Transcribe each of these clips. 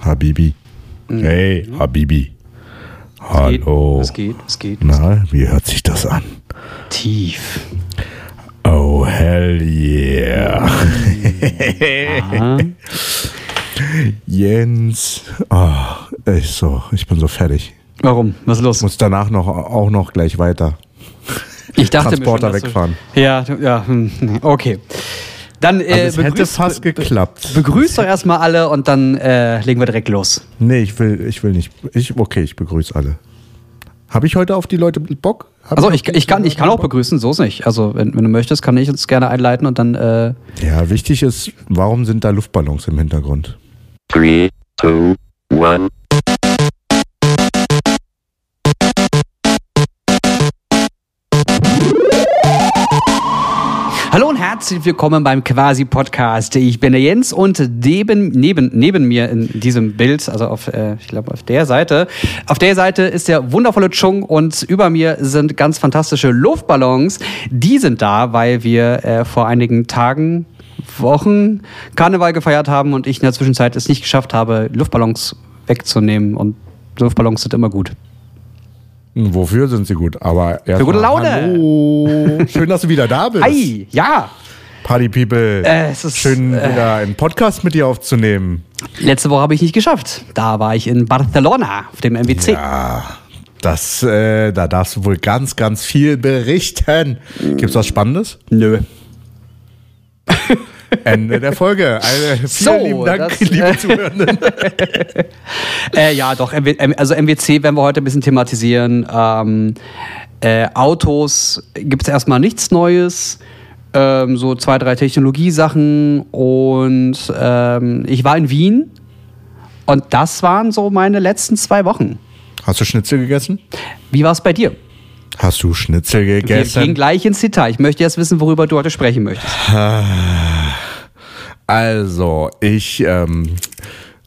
Habibi. Hey, Habibi. geht, Hallo. es geht, es geht. Na, wie hört sich das an? Tief. Oh, hell yeah. Ah, Jens. Oh, ich, so, ich bin so fertig. warum? Was ist los? Muss danach noch, auch noch gleich weiter. Ich dachte Transporter mir schon, wegfahren. Du, ja, ja, hm, okay. Dann äh, also hätte fast geklappt. Begrüß doch erstmal alle und dann äh, legen wir direkt los. Nee, ich will, ich will nicht. Ich, okay, ich begrüße alle. Habe ich heute auf die Leute Bock? Hab also ich, ich, kann, ich kann auch Bock? begrüßen, so ist nicht. Also wenn, wenn, du möchtest, kann ich uns gerne einleiten und dann... Äh ja, wichtig ist, warum sind da Luftballons im Hintergrund? 3, 2, 1... herzlich willkommen beim Quasi Podcast. Ich bin der Jens und neben, neben, neben mir in diesem Bild, also auf, äh, ich glaube auf der Seite, auf der Seite ist der wundervolle Chung und über mir sind ganz fantastische Luftballons. Die sind da, weil wir äh, vor einigen Tagen, Wochen Karneval gefeiert haben und ich in der Zwischenzeit es nicht geschafft habe, Luftballons wegzunehmen und Luftballons sind immer gut. Wofür sind sie gut? Aber erst Für gute Laune. Hallo. Schön, dass du wieder da bist. Ei, ja! Party People. Äh, es ist, Schön, äh, wieder einen Podcast mit dir aufzunehmen. Letzte Woche habe ich nicht geschafft. Da war ich in Barcelona auf dem MWC. Ja, das, äh, da darfst du wohl ganz, ganz viel berichten. Gibt's was Spannendes? Nö. Ende der Folge. Eine, vielen So, lieben Dank, das, liebe äh, Zuhörenden. Äh, ja, doch. Also MWC werden wir heute ein bisschen thematisieren. Ähm, äh, Autos gibt es erstmal nichts Neues. Ähm, so zwei, drei Technologiesachen. Und ähm, ich war in Wien. Und das waren so meine letzten zwei Wochen. Hast du Schnitzel gegessen? Wie war es bei dir? Hast du Schnitzel Wir gehen gegessen? gleich ins Detail. Ich möchte erst wissen, worüber du heute sprechen möchtest. Also, ich ähm,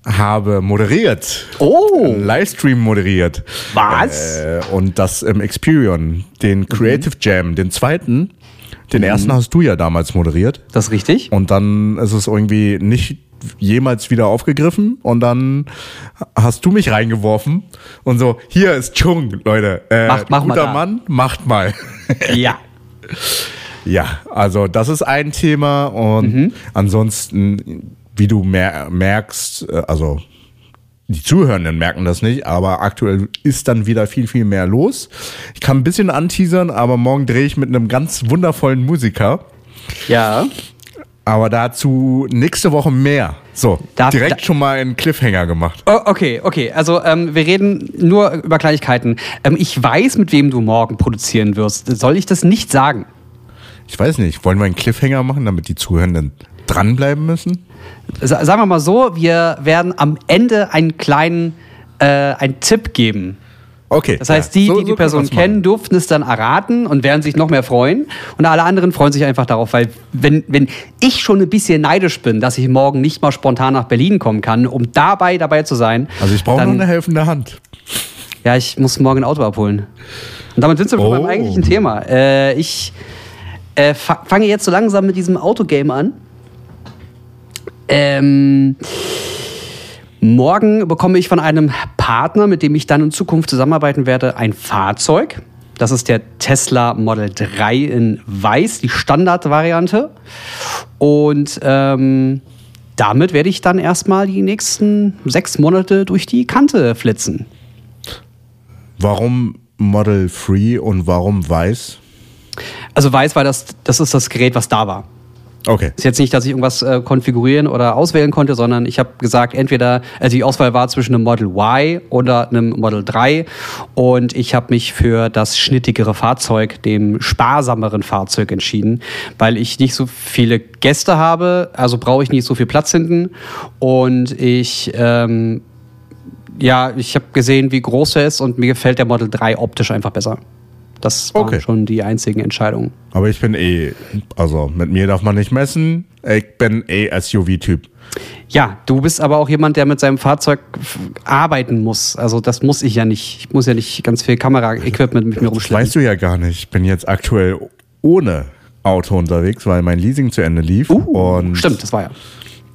habe moderiert. Oh! Livestream moderiert. Was? Äh, und das im Experion, den Creative Jam, den zweiten. Den ersten hast du ja damals moderiert. Das ist richtig? Und dann ist es irgendwie nicht jemals wieder aufgegriffen. Und dann hast du mich reingeworfen und so, hier ist Chung, Leute. Äh, Macht- mach mal guter da. Mann, macht mal. Ja. Ja, also das ist ein Thema und Mhm. ansonsten, wie du mer merkst, äh, also die Zuhörenden merken das nicht, aber aktuell ist dann wieder viel, viel mehr los. Ich kann ein bisschen anteasern, aber morgen drehe ich mit einem ganz wundervollen Musiker. Ja. Aber dazu nächste Woche mehr. So, Darf- direkt da- schon mal einen Cliffhanger gemacht. Oh, okay, okay. Also ähm, wir reden nur über Kleinigkeiten. Ähm, ich weiß, mit wem du morgen produzieren wirst. Soll ich das nicht sagen? Ich weiß nicht, wollen wir einen Cliffhanger machen, damit die Zuhörenden dranbleiben müssen? Sa sagen wir mal so, wir werden am Ende einen kleinen äh, einen Tipp geben. Okay. Das heißt, ja, die, so- die so die können Person kennen, durften es dann erraten und werden sich noch mehr freuen. Und alle anderen freuen sich einfach darauf, weil wenn, wenn ich schon ein bisschen neidisch bin, dass ich morgen nicht mal spontan nach Berlin kommen kann, um dabei dabei zu sein. Also ich brauche dann- eine helfende Hand. Ja, ich muss morgen ein Auto abholen. Und damit sind wir schon Oh. beim eigentlichen Thema. Äh, ich äh, fa fange jetzt so langsam mit diesem Autogame an. Ähm, morgen bekomme ich von einem Partner, mit dem ich dann in Zukunft zusammenarbeiten werde, ein Fahrzeug. Das ist der Tesla Model 3 in Weiß, die Standardvariante. Und ähm, damit werde ich dann erstmal die nächsten sechs Monate durch die Kante flitzen. Warum Model Free und warum weiß? Also weiß, weil das, das ist das Gerät, was da war. Okay. Ist jetzt nicht, dass ich irgendwas äh, konfigurieren oder auswählen konnte, sondern ich habe gesagt, entweder, also die Auswahl war zwischen einem Model Y oder einem Model 3 und ich habe mich für das schnittigere Fahrzeug, dem sparsameren Fahrzeug entschieden, weil ich nicht so viele Gäste habe, also brauche ich nicht so viel Platz hinten und ich ähm, ja, ich habe gesehen, wie groß er ist und mir gefällt der Model 3 optisch einfach besser. Das waren Okay. schon die einzigen Entscheidungen. Aber ich bin eh, also mit mir darf man nicht messen. Ich bin eh SUV-Typ. Ja, du bist aber auch jemand, der mit seinem Fahrzeug arbeiten muss. Also das muss ich ja nicht. Ich muss ja nicht ganz viel Kamera-Equipment mit mir Das rumschleppen. weißt du ja gar nicht. Ich bin jetzt aktuell ohne Auto unterwegs, weil mein Leasing zu Ende lief. Uh, stimmt, das war ja.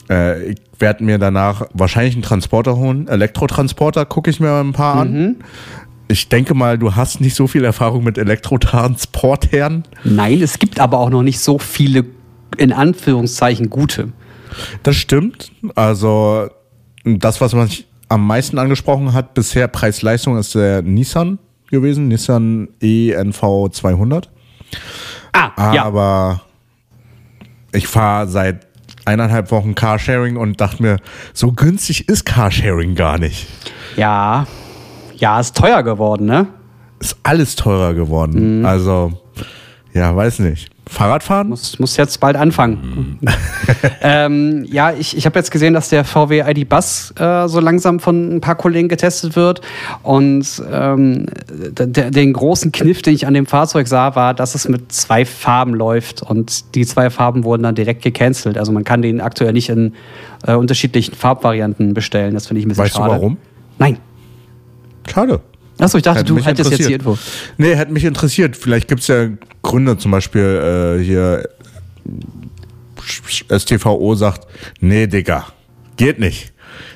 Äh, ich werde mir danach wahrscheinlich einen Transporter holen. Elektrotransporter gucke ich mir ein paar an. Ich denke mal, du hast nicht so viel Erfahrung mit Elektrotransportern. Nein, es gibt aber auch noch nicht so viele, in Anführungszeichen, gute. Das stimmt. Also das, was man am meisten angesprochen hat bisher, Preis-Leistung, ist der Nissan gewesen. Nissan ENV 200. Ah, ja. Aber ich fahre seit eineinhalb Wochen Carsharing und dachte mir, so günstig ist Carsharing gar nicht. Ja. Ja, ist teuer geworden, ne? Ist alles teurer geworden. Mhm. Also, ja, weiß nicht. Fahrradfahren? Muss, muss jetzt bald anfangen. ähm, ja, ich, ich habe jetzt gesehen, dass der VW ID Bus äh, so langsam von ein paar Kollegen getestet wird. Und ähm, den großen Kniff, den ich an dem Fahrzeug sah, war, dass es mit zwei Farben läuft. Und die zwei Farben wurden dann direkt gecancelt. Also man kann den aktuell nicht in äh, unterschiedlichen Farbvarianten bestellen. Das finde ich ein bisschen Weißt du schade. warum? Nein. Schade. Achso, ich dachte, Hätte du hättest jetzt die interessiert. Info. Nee, hätte mich interessiert. Vielleicht gibt es ja Gründe, zum Beispiel äh, hier STVO sagt, nee, Digga, geht nicht.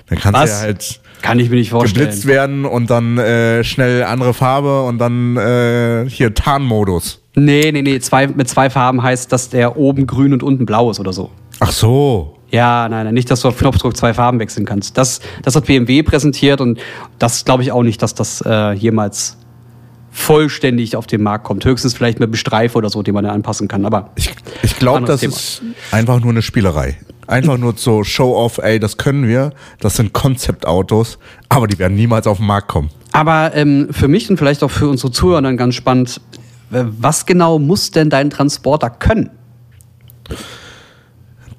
Dann kannst Was? du ja halt Kann ich mir nicht vorstellen. geblitzt werden und dann äh, schnell andere Farbe und dann äh, hier Tarnmodus. Nee, nee, nee. Zwei, mit zwei Farben heißt, dass der oben grün und unten blau ist oder so. Ach so. Ja, nein, nein, nicht, dass du auf Knopfdruck zwei Farben wechseln kannst. Das, das hat BMW präsentiert und das glaube ich auch nicht, dass das äh, jemals vollständig auf den Markt kommt. Höchstens vielleicht mit einem Streifen oder so, den man dann anpassen kann. Aber Ich, ich glaube, das ist einfach nur eine Spielerei. Einfach nur so Show-off, ey, das können wir. Das sind Konzeptautos, aber die werden niemals auf den Markt kommen. Aber ähm, für mich und vielleicht auch für unsere Zuhörer dann ganz spannend, was genau muss denn dein Transporter können?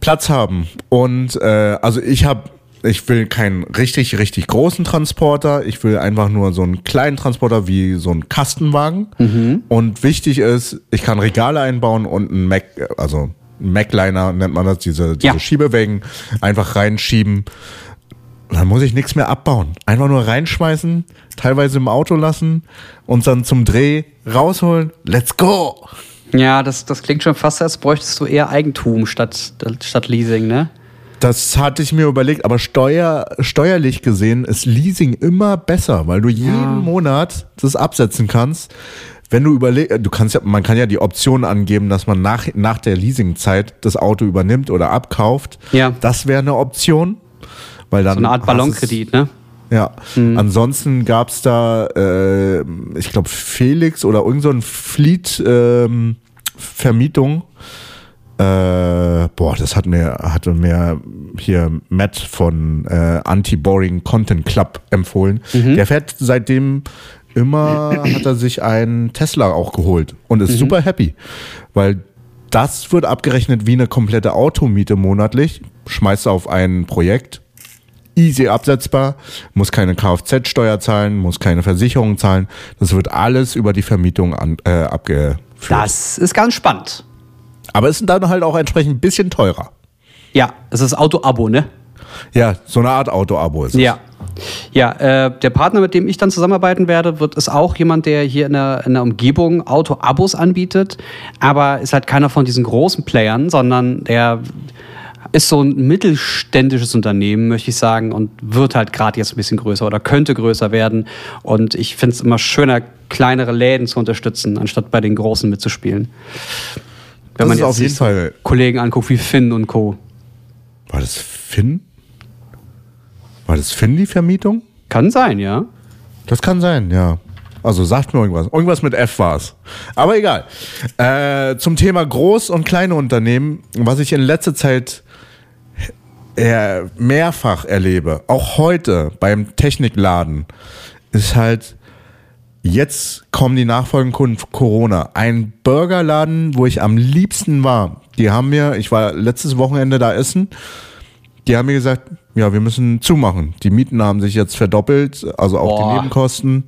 Platz haben. Und äh, also ich habe, ich will keinen richtig, richtig großen Transporter. Ich will einfach nur so einen kleinen Transporter wie so einen Kastenwagen. Und wichtig ist, ich kann Regale einbauen und einen Mac, also einen Macliner nennt man das, diese, diese Ja. Schiebewägen einfach reinschieben. Dann muss ich nichts mehr abbauen. Einfach nur reinschmeißen, teilweise im Auto lassen und dann zum Dreh rausholen. Let's go! Ja, das, das klingt schon fast, als bräuchtest du eher Eigentum statt, statt Leasing, ne? Das hatte ich mir überlegt, aber steuer, steuerlich gesehen ist Leasing immer besser, weil du jeden Monat das absetzen kannst. Wenn du überlegst, du kannst ja, man kann ja die Option angeben, dass man nach, nach der Leasingzeit das Auto übernimmt oder abkauft. Ja. Das wäre eine Option. Weil dann So eine Art Ballonkredit, ne? Ja. Ansonsten gab's da, äh, ich glaube, Felix oder irgend so ein Fleet ähm, Vermietung. Äh, boah, das hat mir, hatte mir hier Matt von äh, Anti-Boring Content Club empfohlen. Der fährt seitdem immer, hat er sich einen Tesla auch geholt und ist super happy, weil das wird abgerechnet wie eine komplette Automiete monatlich. Schmeißt auf ein Projekt, easy absetzbar, muss keine Kfz-Steuer zahlen, muss keine Versicherung zahlen. Das wird alles über die Vermietung an, äh, abgeführt. Das ist ganz spannend. Aber es ist dann halt auch entsprechend ein bisschen teurer. Ja, es ist Auto-Abo, ne? Ja, so eine Art Auto-Abo ist es. Ja. Ja, äh, der Partner, mit dem ich dann zusammenarbeiten werde, wird ist auch jemand, der hier in der, in der Umgebung Auto-Abos anbietet, aber ist halt keiner von diesen großen Playern, sondern der ist so ein mittelständisches Unternehmen, möchte ich sagen, und wird halt gerade jetzt ein bisschen größer oder könnte größer werden. Und ich finde es immer schöner, kleinere Läden zu unterstützen, anstatt bei den großen mitzuspielen. Das ist auf sich jeden Fall- Kollegen anguckt wie Finn und Co. War das Finn? War das Finn die Vermietung? Kann sein, ja. Das kann sein, ja. Also sagt mir irgendwas. Irgendwas mit F war es. Aber egal. Äh, zum Thema Groß- und kleine Unternehmen, was ich in letzter Zeit äh, mehrfach erlebe, auch heute beim Technikladen, ist halt, jetzt kommen die nachfolgenden Kunden von Corona. Ein Burgerladen, wo ich am liebsten war. Die haben mir, ich war letztes Wochenende da essen, die haben mir gesagt, ja, wir müssen zumachen. Die Mieten haben sich jetzt verdoppelt, also auch Boah. die Nebenkosten.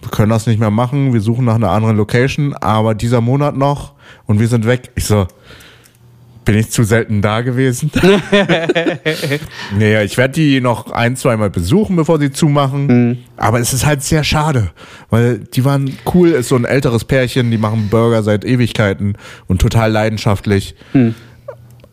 Wir können das nicht mehr machen, wir suchen nach einer anderen Location, aber dieser Monat noch und wir sind weg. Ich so, bin ich zu selten da gewesen? nee, ich werde die noch ein, zweimal besuchen, bevor sie zumachen. Aber es ist halt sehr schade, weil die waren cool, ist so ein älteres Pärchen, die machen Burger seit Ewigkeiten und total leidenschaftlich.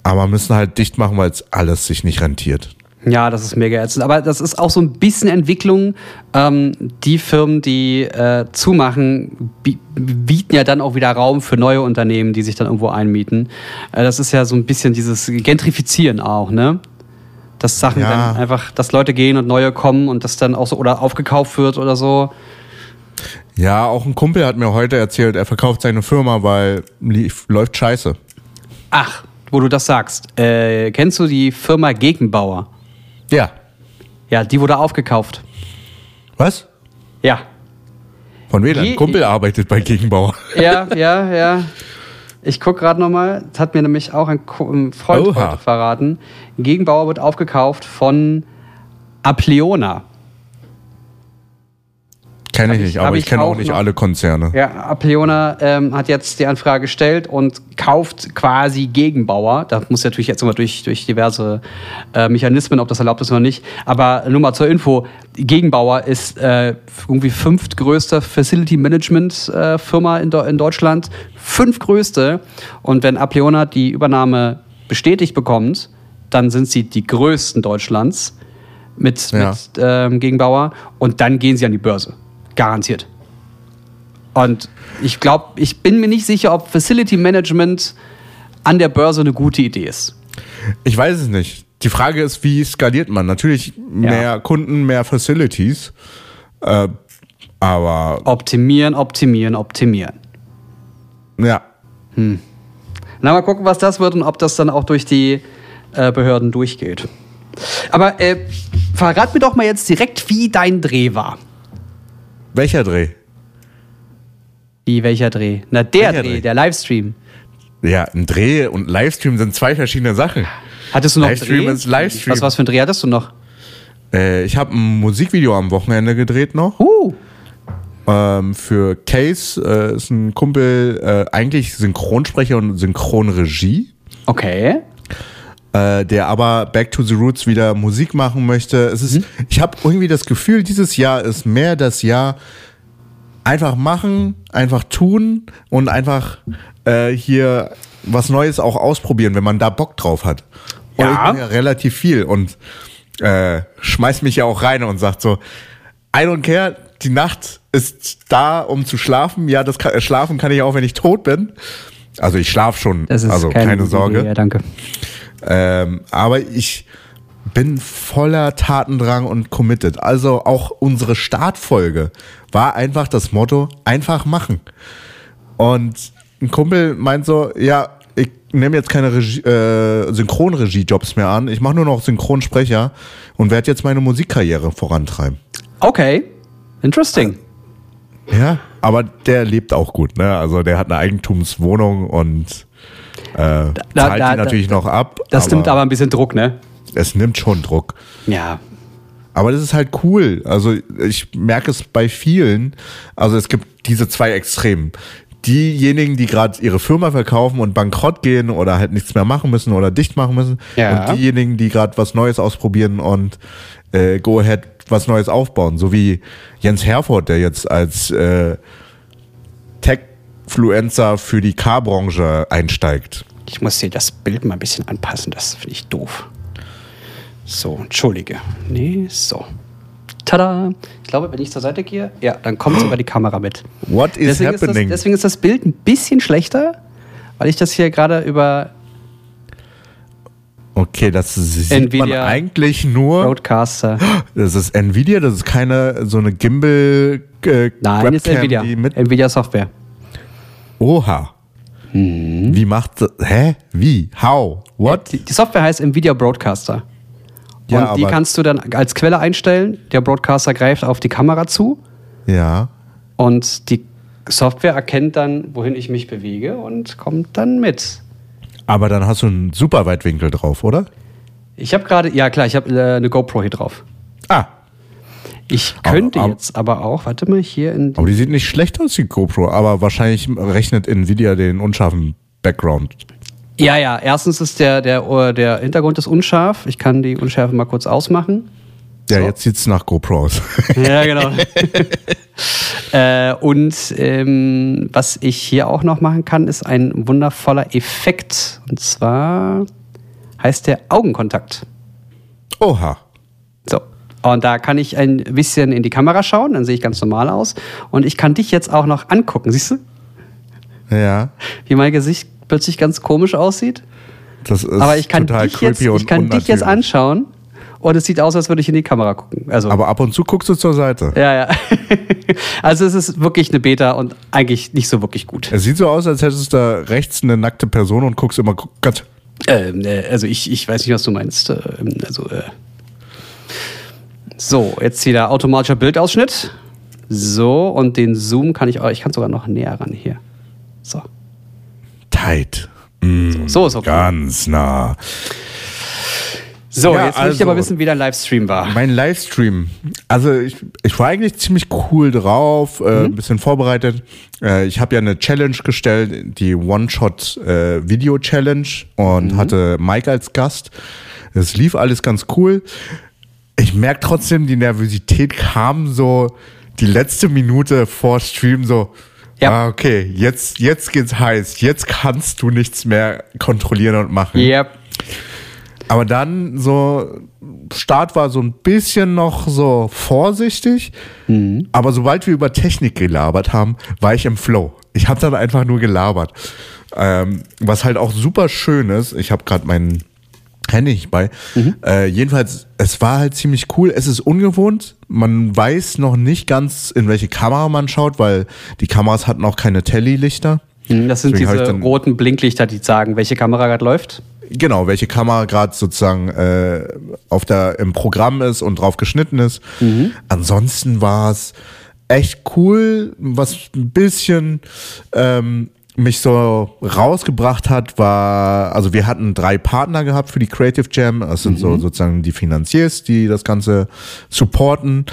aber müssen halt dicht machen, weil es alles sich nicht rentiert. Ja, das ist mega ätzend. Aber das ist auch so ein bisschen Entwicklung. Ähm, die Firmen, die äh, zumachen, bi bieten ja dann auch wieder Raum für neue Unternehmen, die sich dann irgendwo einmieten. Äh, das ist ja so ein bisschen dieses Gentrifizieren auch, ne? Dass Sachen Ja. dann einfach, dass Leute gehen und neue kommen und das dann auch so oder aufgekauft wird oder so. Ja, auch ein Kumpel hat mir heute erzählt, er verkauft seine Firma, weil lief, läuft scheiße. Ach, wo du das sagst. Äh, kennst du die Firma Gegenbauer? Ja. Ja, die wurde aufgekauft. Was? Ja. Von wem? Ein Kumpel arbeitet bei Gegenbauer. Ja, ja, ja. Ich gucke gerade nochmal. Das hat mir nämlich auch ein, ein Freund verraten. Gegenbauer wird aufgekauft von Apleona. Kenne ich ich- nicht, aber ich ich kenne auch nicht noch. alle Konzerne. Ja, Apleona ähm, hat jetzt die Anfrage gestellt und kauft quasi Gegenbauer. Das muss natürlich jetzt immer durch, durch diverse äh, Mechanismen, ob das erlaubt ist oder nicht. Aber nur mal zur Info: Gegenbauer ist äh, irgendwie fünftgrößte Facility Management äh, Firma in, in Deutschland. Fünftgrößte. Und wenn Apleona die Übernahme bestätigt bekommt, dann sind sie die größten Deutschlands mit, Ja. mit ähm, Gegenbauer. Und dann gehen sie an die Börse. Garantiert. Und ich glaube, ich bin mir nicht sicher, ob Facility Management an der Börse eine gute Idee ist. Ich weiß es nicht. Die Frage ist, wie skaliert man? Natürlich mehr Kunden, mehr Facilities. Äh, aber Optimieren, optimieren, optimieren. ja, Na, mal gucken, was das wird und ob das dann auch durch die äh, Behörden durchgeht. Aber äh, verrat mir doch mal jetzt direkt, wie dein Dreh war. Welcher Dreh? Wie welcher Dreh? Na, der Dreh, Dreh? der Livestream. Ja, ein Dreh und Livestream sind zwei verschiedene Sachen. Hattest du noch Livestream Dreh? ist Livestream. Was, was für ein Dreh hattest du noch? Äh, ich habe ein Musikvideo am Wochenende gedreht noch. Uh, Ähm, für Case äh, ist ein Kumpel äh, eigentlich Synchronsprecher und Synchronregie. okay. Äh, der aber Back to the Roots wieder Musik machen möchte. Es ist, ich habe irgendwie das Gefühl, dieses Jahr ist mehr das Jahr einfach machen, einfach tun und einfach äh, hier was Neues auch ausprobieren, wenn man da Bock drauf hat. Und Ja. ich mache ja relativ viel und äh, schmeißt mich ja auch rein und sagt so, I don't care, die Nacht ist da, um zu schlafen. Ja, das kann, äh, schlafen kann ich auch, wenn ich tot bin. Also ich schlafe schon, also keine, keine Sorge. Idee, ja, danke. Ähm, aber ich bin voller Tatendrang und committed. Also auch unsere Startfolge war einfach das Motto, einfach machen. Und ein Kumpel meint so, ja, ich nehme jetzt keine Regie, äh, Synchronregie-Jobs mehr an. Ich mache nur noch Synchronsprecher und werde jetzt meine Musikkarriere vorantreiben. Okay. Interesting. Ja, aber der lebt auch gut. Ne? Also der hat eine Eigentumswohnung und äh, zahlt da- die da- natürlich noch ab. Das nimmt aber ein bisschen Druck, ne? es nimmt schon Druck. Ja. Aber das ist halt cool. Also ich merke es bei vielen. Also es gibt diese zwei Extremen. Diejenigen, die gerade ihre Firma verkaufen und bankrott gehen oder halt nichts mehr machen müssen oder dicht machen müssen. Ja. Und diejenigen, die gerade was Neues ausprobieren und äh, go ahead was Neues aufbauen. So wie Jens Herford, der jetzt als äh, Tech-Fluencer für die Car-Branche einsteigt. Ich muss hier das Bild mal ein bisschen anpassen, das finde ich doof. So, entschuldige. Nee, so. Tada! Ich glaube, wenn ich zur Seite gehe, ja, dann kommt sogar die Kamera mit. What is Deswegen ist, das, happening? deswegen ist das Bild ein bisschen schlechter, weil ich das hier gerade über okay, das sieht man Nvidia eigentlich nur. Broadcaster. Das ist Nvidia, das ist keine so eine Gimbal äh, Nein, ist Webcam, Nvidia. die mit Nvidia Software. Oha. Mhm. Wie macht das? Hä? Wie? How? What? Die, die Software heißt Nvidia Broadcaster. Und Ja, die aber- kannst du dann als Quelle einstellen. Der Broadcaster greift auf die Kamera zu Ja. und die Software erkennt dann, wohin ich mich bewege und kommt dann mit. Aber dann hast du einen super Weitwinkel drauf, oder? Ich habe gerade, ja klar, ich habe äh, eine GoPro hier drauf. Ah, Ich Aber- könnte aber- jetzt aber auch, warte mal, hier in. aber die sieht nicht schlecht aus, die GoPro. Aber wahrscheinlich rechnet Nvidia den unscharfen Background. Ja, ja, erstens ist der, der, der Hintergrund ist unscharf. Ich kann die Unschärfe mal kurz ausmachen. Ja, So. jetzt sieht's nach GoPro aus. Ja, genau. äh, und ähm, was ich hier auch noch machen kann, ist ein wundervoller Effekt. Und zwar heißt der Augenkontakt. Oha. Und da kann ich ein bisschen in die Kamera schauen, dann sehe ich ganz normal aus. Und ich kann dich jetzt auch noch angucken, siehst du? Ja. Wie mein Gesicht plötzlich ganz komisch aussieht. Das ist Aber ich kann, total dich jetzt, ich kann dich jetzt anschauen und es sieht aus, als würde ich in die Kamera gucken. Also, Aber ab und zu guckst du zur Seite. ja, ja. also es ist wirklich eine Beta und eigentlich nicht so wirklich gut. Es sieht so aus, als hättest du da rechts eine nackte Person und guckst immer Gott. Ähm, äh, also ich, ich weiß nicht, was du meinst. Ähm, also, äh. So, jetzt wieder automatischer Bildausschnitt. So, und den Zoom kann ich auch, ich kann sogar noch näher ran hier. So. Tight. Mm, So ist okay. Ganz nah. So, Ja, jetzt will ich aber also- wissen, wie dein Livestream war. Mein Livestream. Also ich, ich war eigentlich ziemlich cool drauf, äh, ein bisschen vorbereitet. Äh, ich habe ja eine Challenge gestellt, die One-Shot-Video-Challenge und hatte Mike als Gast. Es lief alles ganz cool. Ich merke trotzdem, die Nervosität kam so die letzte Minute vor Stream so. Ja. Ah, okay, jetzt, jetzt geht's heiß. Jetzt kannst du nichts mehr kontrollieren und machen. Yep. Aber dann so, Start war so ein bisschen noch so vorsichtig. Aber sobald wir über Technik gelabert haben, war ich im Flow. Ich habe dann einfach nur gelabert. Ähm, was halt auch super schön ist, ich habe gerade meinen Nicht bei. Äh, jedenfalls, es war halt ziemlich cool. Es ist ungewohnt. Man weiß noch nicht ganz, in welche Kamera man schaut, weil die Kameras hatten auch keine Telly-Lichter. Hm, Das sind Deswegen diese roten Blinklichter, die sagen, welche Kamera gerade läuft. Genau, welche Kamera gerade sozusagen äh, auf der im Programm ist und drauf geschnitten ist. Ansonsten war es echt cool, was ein bisschen ähm, mich so rausgebracht hat, war, also wir hatten drei Partner gehabt für die Creative Jam. Das sind so sozusagen die Finanziers, die das Ganze supporten.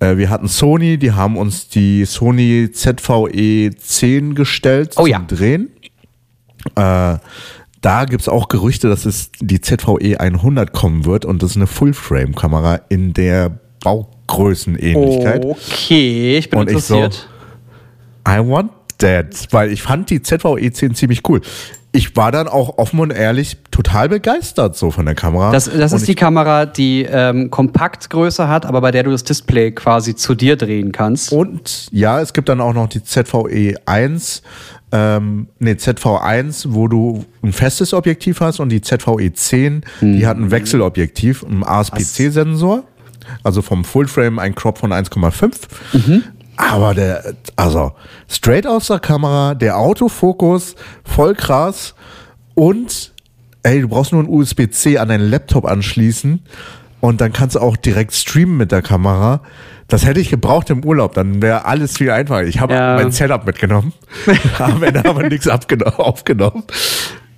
Äh, wir hatten Sony, die haben uns die Sony ZVE 10 gestellt Oh zum ja. Drehen. Äh, da gibt's auch Gerüchte, dass es die ZVE 100 kommen wird und das ist eine Full-Frame-Kamera in der Baugrößenähnlichkeit. Okay, ich bin Und ich so- interessiert. I want that, weil ich fand die ZVE 10 ziemlich cool. Ich war dann auch offen und ehrlich total begeistert so von der Kamera. Das, das ist die Kamera, die ähm, Kompaktgröße hat, aber bei der du das Display quasi zu dir drehen kannst. Und ja, es gibt dann auch noch die ZVE 1, ähm, nee, ZV1, wo du ein festes Objektiv hast und die ZVE 10, die hat ein Wechselobjektiv, ein ASPC-Sensor, also vom Fullframe ein Crop von 1,5. Aber der, also straight aus der Kamera, der Autofokus, voll krass und ey, du brauchst nur ein USB-C an deinen Laptop anschließen und dann kannst du auch direkt streamen mit der Kamera. Das hätte ich gebraucht im Urlaub, dann wäre alles viel einfacher. Ich habe Ja. mein Setup mitgenommen, am Ende aber nichts aufgenommen.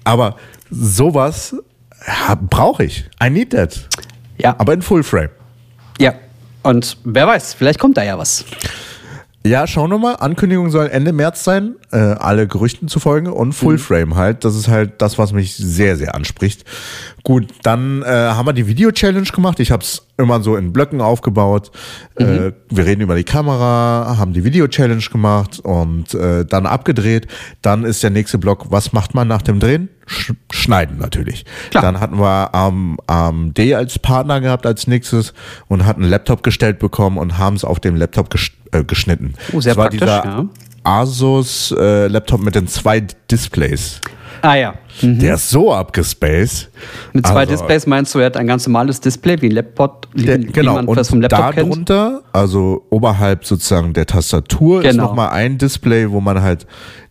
Aber sowas brauche ich. I need that. Ja, Aber in Full Frame. ja. Und wer weiß, vielleicht kommt da ja was. Ja, schauen wir mal. Ankündigung soll Ende März sein, äh, alle Gerüchten zufolge und Fullframe halt. Das ist halt das, was mich sehr, sehr anspricht. Gut, dann äh, haben wir die Video-Challenge gemacht. Ich habe es immer so in Blöcken aufgebaut. Äh, wir reden über die Kamera, haben die Video-Challenge gemacht und äh, dann abgedreht. Dann ist der nächste Block, was macht man nach dem Drehen? Sch schneiden natürlich. Klar. Dann hatten wir am AMD als Partner gehabt als nächstes und hatten einen Laptop gestellt bekommen und haben es auf dem Laptop ges äh, geschnitten. Oh, sehr Das war praktisch, dieser ja. Asus äh, Laptop mit den zwei Displays. Ah ja. Der ist so abgespaced. Mit zwei Also, Displays meinst du, er hat ein ganz normales Display, wie ein Laptop, wie, Der, wie genau, man und das vom Laptop kennt. darunter, also oberhalb sozusagen der Tastatur, ist Genau. nochmal ein Display, wo man halt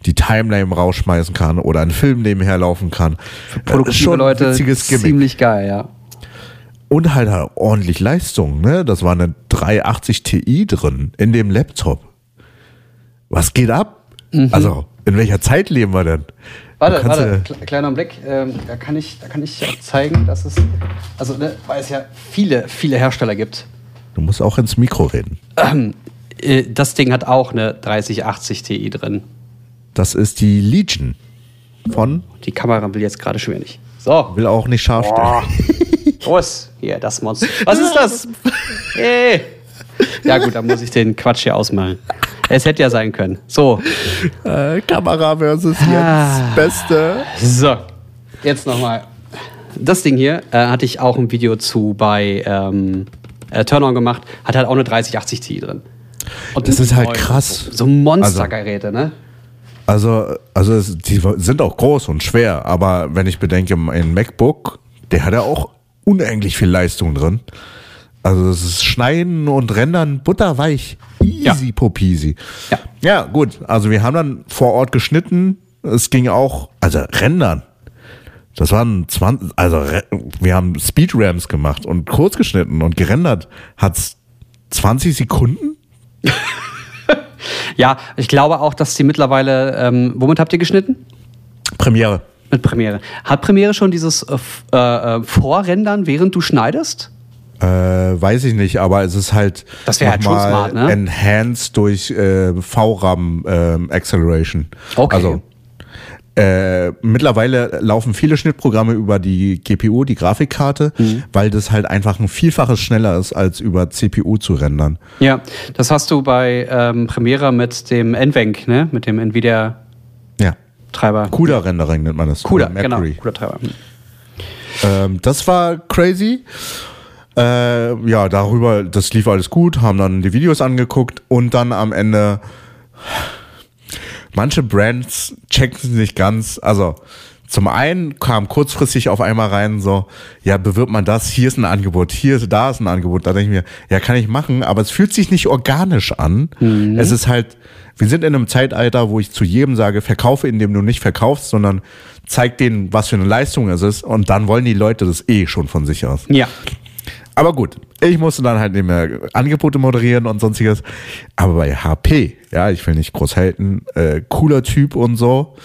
die Timeline rausschmeißen kann oder einen Film nebenher laufen kann. Äh, Produktive schon ein Leute, ziemlich geil, ja. Und halt, halt ordentlich Leistung, ne? Das war eine 380 Ti drin in dem Laptop. Was geht ab? Also, in welcher Zeit leben wir denn? Warte, warte, kleiner Blick. Ähm, da kann ich, da kann ich ja zeigen, dass es, also ne, weil es ja viele, viele Hersteller gibt. Du musst auch ins Mikro reden. Äh, das Ding hat auch eine 3080 Ti drin. Das ist die Legion von, Die Kamera will jetzt gerade schwer nicht. So, will auch nicht scharf stellen. los. Hier, das Monster. Was ist das? Hey. Ja gut, dann muss ich den Quatsch hier ausmalen. Es hätte ja sein können. So, Äh, Kamera versus Ah. Jens, beste. so. Jetzt nochmal. das Ding hier äh, hatte ich auch ein Video zu bei ähm, äh, Turn-On gemacht, hat halt auch eine 3080 Ti drin. Und Das ist halt krass. So Monstergeräte, ne? Also, also es, die sind auch groß und schwer, aber wenn ich bedenke, ein MacBook, der hat ja auch unendlich viel Leistung drin. Also es ist Schneiden und Rendern butterweich. Easy popisi. Ja. Ja, gut. Also wir haben dann vor Ort geschnitten. Es ging auch, also Rendern. Das waren 20, also wir haben Speedrams gemacht und kurz geschnitten und gerendert. Hat's 20 Sekunden? Ja, ich glaube auch, dass die mittlerweile, ähm, womit habt ihr geschnitten? Premiere. Mit Premiere. Hat Premiere schon dieses äh, äh, Vorrendern, während du schneidest? Äh, weiß ich nicht, aber es ist halt Das halt schon smart, ne? enhanced durch äh, VRAM ähm, Acceleration. Okay. Also äh, mittlerweile laufen viele Schnittprogramme über die GPU, die Grafikkarte, Mhm. weil das halt einfach ein Vielfaches schneller ist, als über CPU zu rendern. Ja, das hast du bei ähm, Premiere mit dem NVENC, ne? Mit dem Nvidia-Treiber. Ja. CUDA Rendering nennt man das. CUDA, genau. Mercury. CUDA-Treiber. Hm. Ähm, das war crazy. Äh, ja, darüber, das lief alles gut, haben dann die Videos angeguckt und dann am Ende, manche Brands checken es nicht ganz. Also, zum einen kam kurzfristig auf einmal rein so, ja, bewirbt man das, hier ist ein Angebot, hier ist, da ist ein Angebot. Da denke ich mir, ja, kann ich machen, aber es fühlt sich nicht organisch an. Es ist halt, wir sind in einem Zeitalter, wo ich zu jedem sage, verkaufe, indem du nicht verkaufst, sondern zeig denen, was für eine Leistung es ist und dann wollen die Leute das eh schon von sich aus. Ja. Aber gut, ich musste dann halt nicht mehr Angebote moderieren und sonstiges. Aber bei HP, ja, ich will nicht groß halten, äh, cooler Typ und so.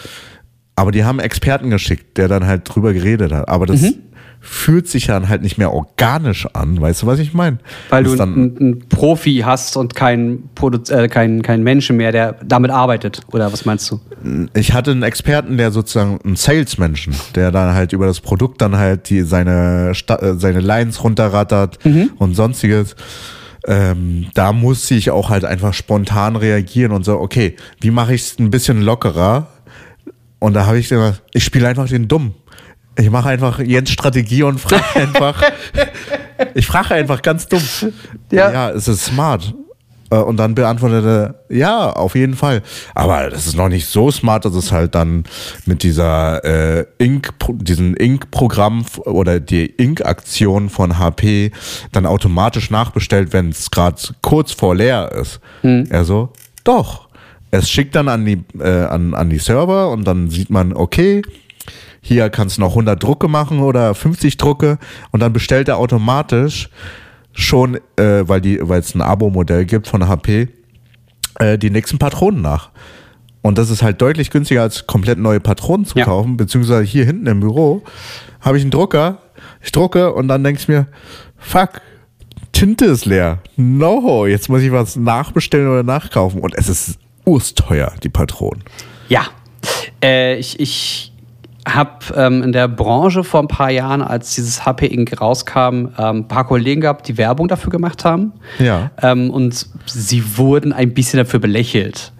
Aber die haben Experten geschickt, der dann halt drüber geredet hat. Aber das fühlt sich dann halt nicht mehr organisch an. Weißt du, was ich meine? Weil Das du dann, einen, einen Profi hast und keinen äh, kein, kein Menschen mehr, der damit arbeitet. Oder was meinst du? ich hatte einen Experten, der sozusagen einen Salesmenschen, der dann halt über das Produkt dann halt die seine äh, seine Lines runterrattert und sonstiges. Ähm, da musste ich auch halt einfach spontan reagieren und so, okay, wie mache ich es ein bisschen lockerer? Und da habe ich gesagt, ich spiele einfach den Dumm. Ich mache einfach Jens Strategie und frage einfach, ich frage einfach ganz dumm. Ja. ja, es ist smart. Äh, Und dann beantwortete, ja, auf jeden Fall. Aber das ist noch nicht so smart, dass es halt dann mit dieser äh, Ink, diesen Ink-Programm oder die Ink-Aktion von HP dann automatisch nachbestellt, wenn es gerade kurz vor leer ist. Er so, doch. Es schickt dann an die, äh, an, an die Server und dann sieht man, okay, hier kannst du noch 100 Drucke machen oder 50 Drucke und dann bestellt er automatisch schon, äh, weil die, weil es ein Abo-Modell gibt von HP, äh, die nächsten Patronen nach. Und das ist halt deutlich günstiger als komplett neue Patronen zu Ja. kaufen, beziehungsweise hier hinten im Büro habe ich einen Drucker, ich drucke und dann denke ich mir, fuck, Tinte ist leer. No, jetzt muss ich was nachbestellen oder nachkaufen. Und es ist ursteuer, die Patronen. Ja. Äh, ich ich habe ähm, in der Branche vor ein paar Jahren, als dieses HP Ink rauskam, ähm, ein paar Kollegen gehabt, die Werbung dafür gemacht haben. Ja. Ähm, und sie wurden ein bisschen dafür belächelt.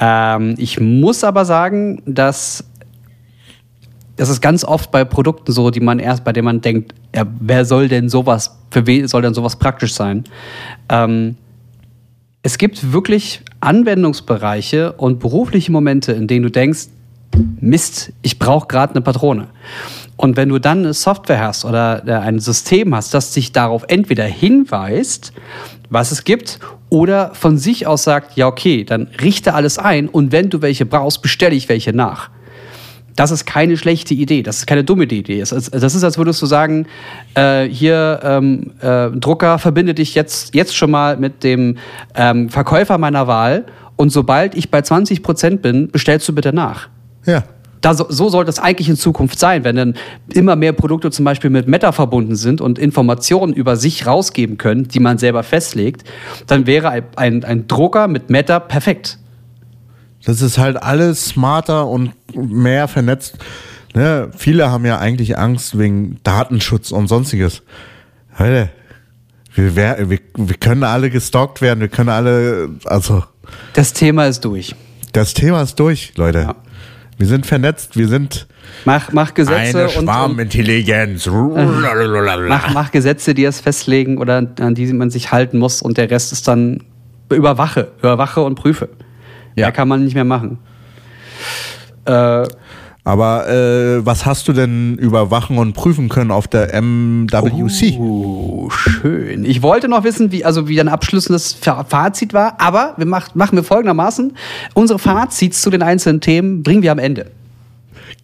Ähm, ich muss aber sagen, dass das ist ganz oft bei Produkten so, die man erst, bei denen man denkt, ja, wer soll denn sowas, für wen soll denn sowas praktisch sein? Ähm, es gibt wirklich Anwendungsbereiche und berufliche Momente, in denen du denkst, Mist, ich brauche gerade eine Patrone. Und wenn du dann eine Software hast oder äh, ein System hast, das dich darauf entweder hinweist, was es gibt, oder von sich aus sagt, ja okay, dann richte alles ein und wenn du welche brauchst, bestelle ich welche nach. Das ist keine schlechte Idee, das ist keine dumme Idee. Das ist, als würdest du sagen, äh, hier ähm, äh, Drucker, verbinde dich jetzt, jetzt schon mal mit dem ähm, Verkäufer meiner Wahl und sobald ich bei 20% bin, bestellst du bitte nach. Ja. Da, so, so soll das eigentlich in Zukunft sein, wenn dann immer mehr Produkte zum Beispiel mit Meta verbunden sind und Informationen über sich rausgeben können, die man selber festlegt, dann wäre ein, ein, ein Drucker mit Meta perfekt. Das ist halt alles smarter und mehr vernetzt. Ne? Viele haben ja eigentlich Angst wegen Datenschutz und sonstiges. Leute, wir, wir, wir können alle gestalkt werden, wir können alle, also Das Thema ist durch. das Thema ist durch, Leute. Wir sind vernetzt, wir sind Mach, mach Gesetze eine und, und Schwarmintelligenz. mach, mach Gesetze, die es festlegen oder an die man sich halten muss und der Rest ist dann überwache, überwache und prüfe. Ja. Mehr kann man nicht mehr machen. Äh, Aber äh, was hast du denn überwachen und prüfen können auf der MWC? Oh, schön. Ich wollte noch wissen, wie, also wie dein abschließendes Fa- Fazit war, aber wir mach, machen wir folgendermaßen. Unsere Fazits zu den einzelnen Themen bringen wir am Ende.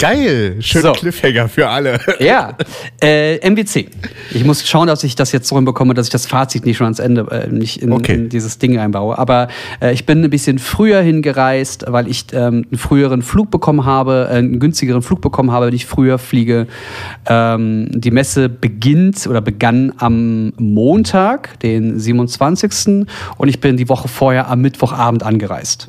Geil, schön So. Cliffhanger für alle. Ja, äh, MWC. Ich muss schauen, dass ich das jetzt so hinbekomme, dass ich das Fazit nicht schon ans Ende, äh, nicht in, Okay. in dieses Ding einbaue. Aber äh, ich bin ein bisschen früher hingereist, weil ich ähm, einen früheren Flug bekommen habe, äh, einen günstigeren Flug bekommen habe, wenn ich früher fliege. Ähm, die Messe beginnt oder begann am Montag, den 27. Und ich bin die Woche vorher am Mittwochabend angereist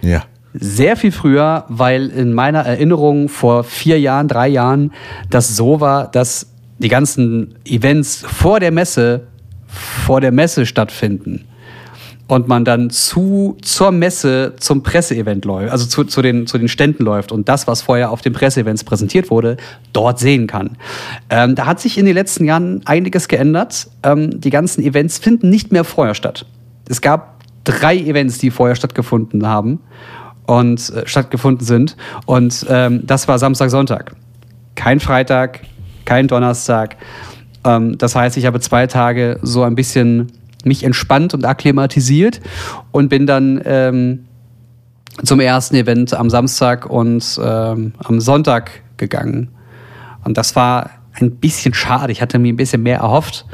Ja. Sehr viel früher, weil in meiner Erinnerung vor vier Jahren, drei Jahren das so war, dass die ganzen Events vor der Messe, vor der Messe stattfinden. Und man dann zu, zur Messe zum Presseevent läuft, also zu, zu, den, zu den Ständen läuft und das, was vorher auf den Presseevents präsentiert wurde, dort sehen kann. Ähm, da hat sich in den letzten Jahren einiges geändert. Ähm, die ganzen Events finden nicht mehr vorher statt. Es gab drei Events, die vorher stattgefunden haben und äh, stattgefunden sind. Und ähm, das war Samstag, Sonntag. Kein Freitag, kein Donnerstag. Ähm, das heißt, ich habe zwei Tage so ein bisschen mich entspannt und akklimatisiert und bin dann ähm, zum ersten Event am Samstag und ähm, am Sonntag gegangen. Und das war ein bisschen schade. Ich hatte mir ein bisschen mehr erhofft.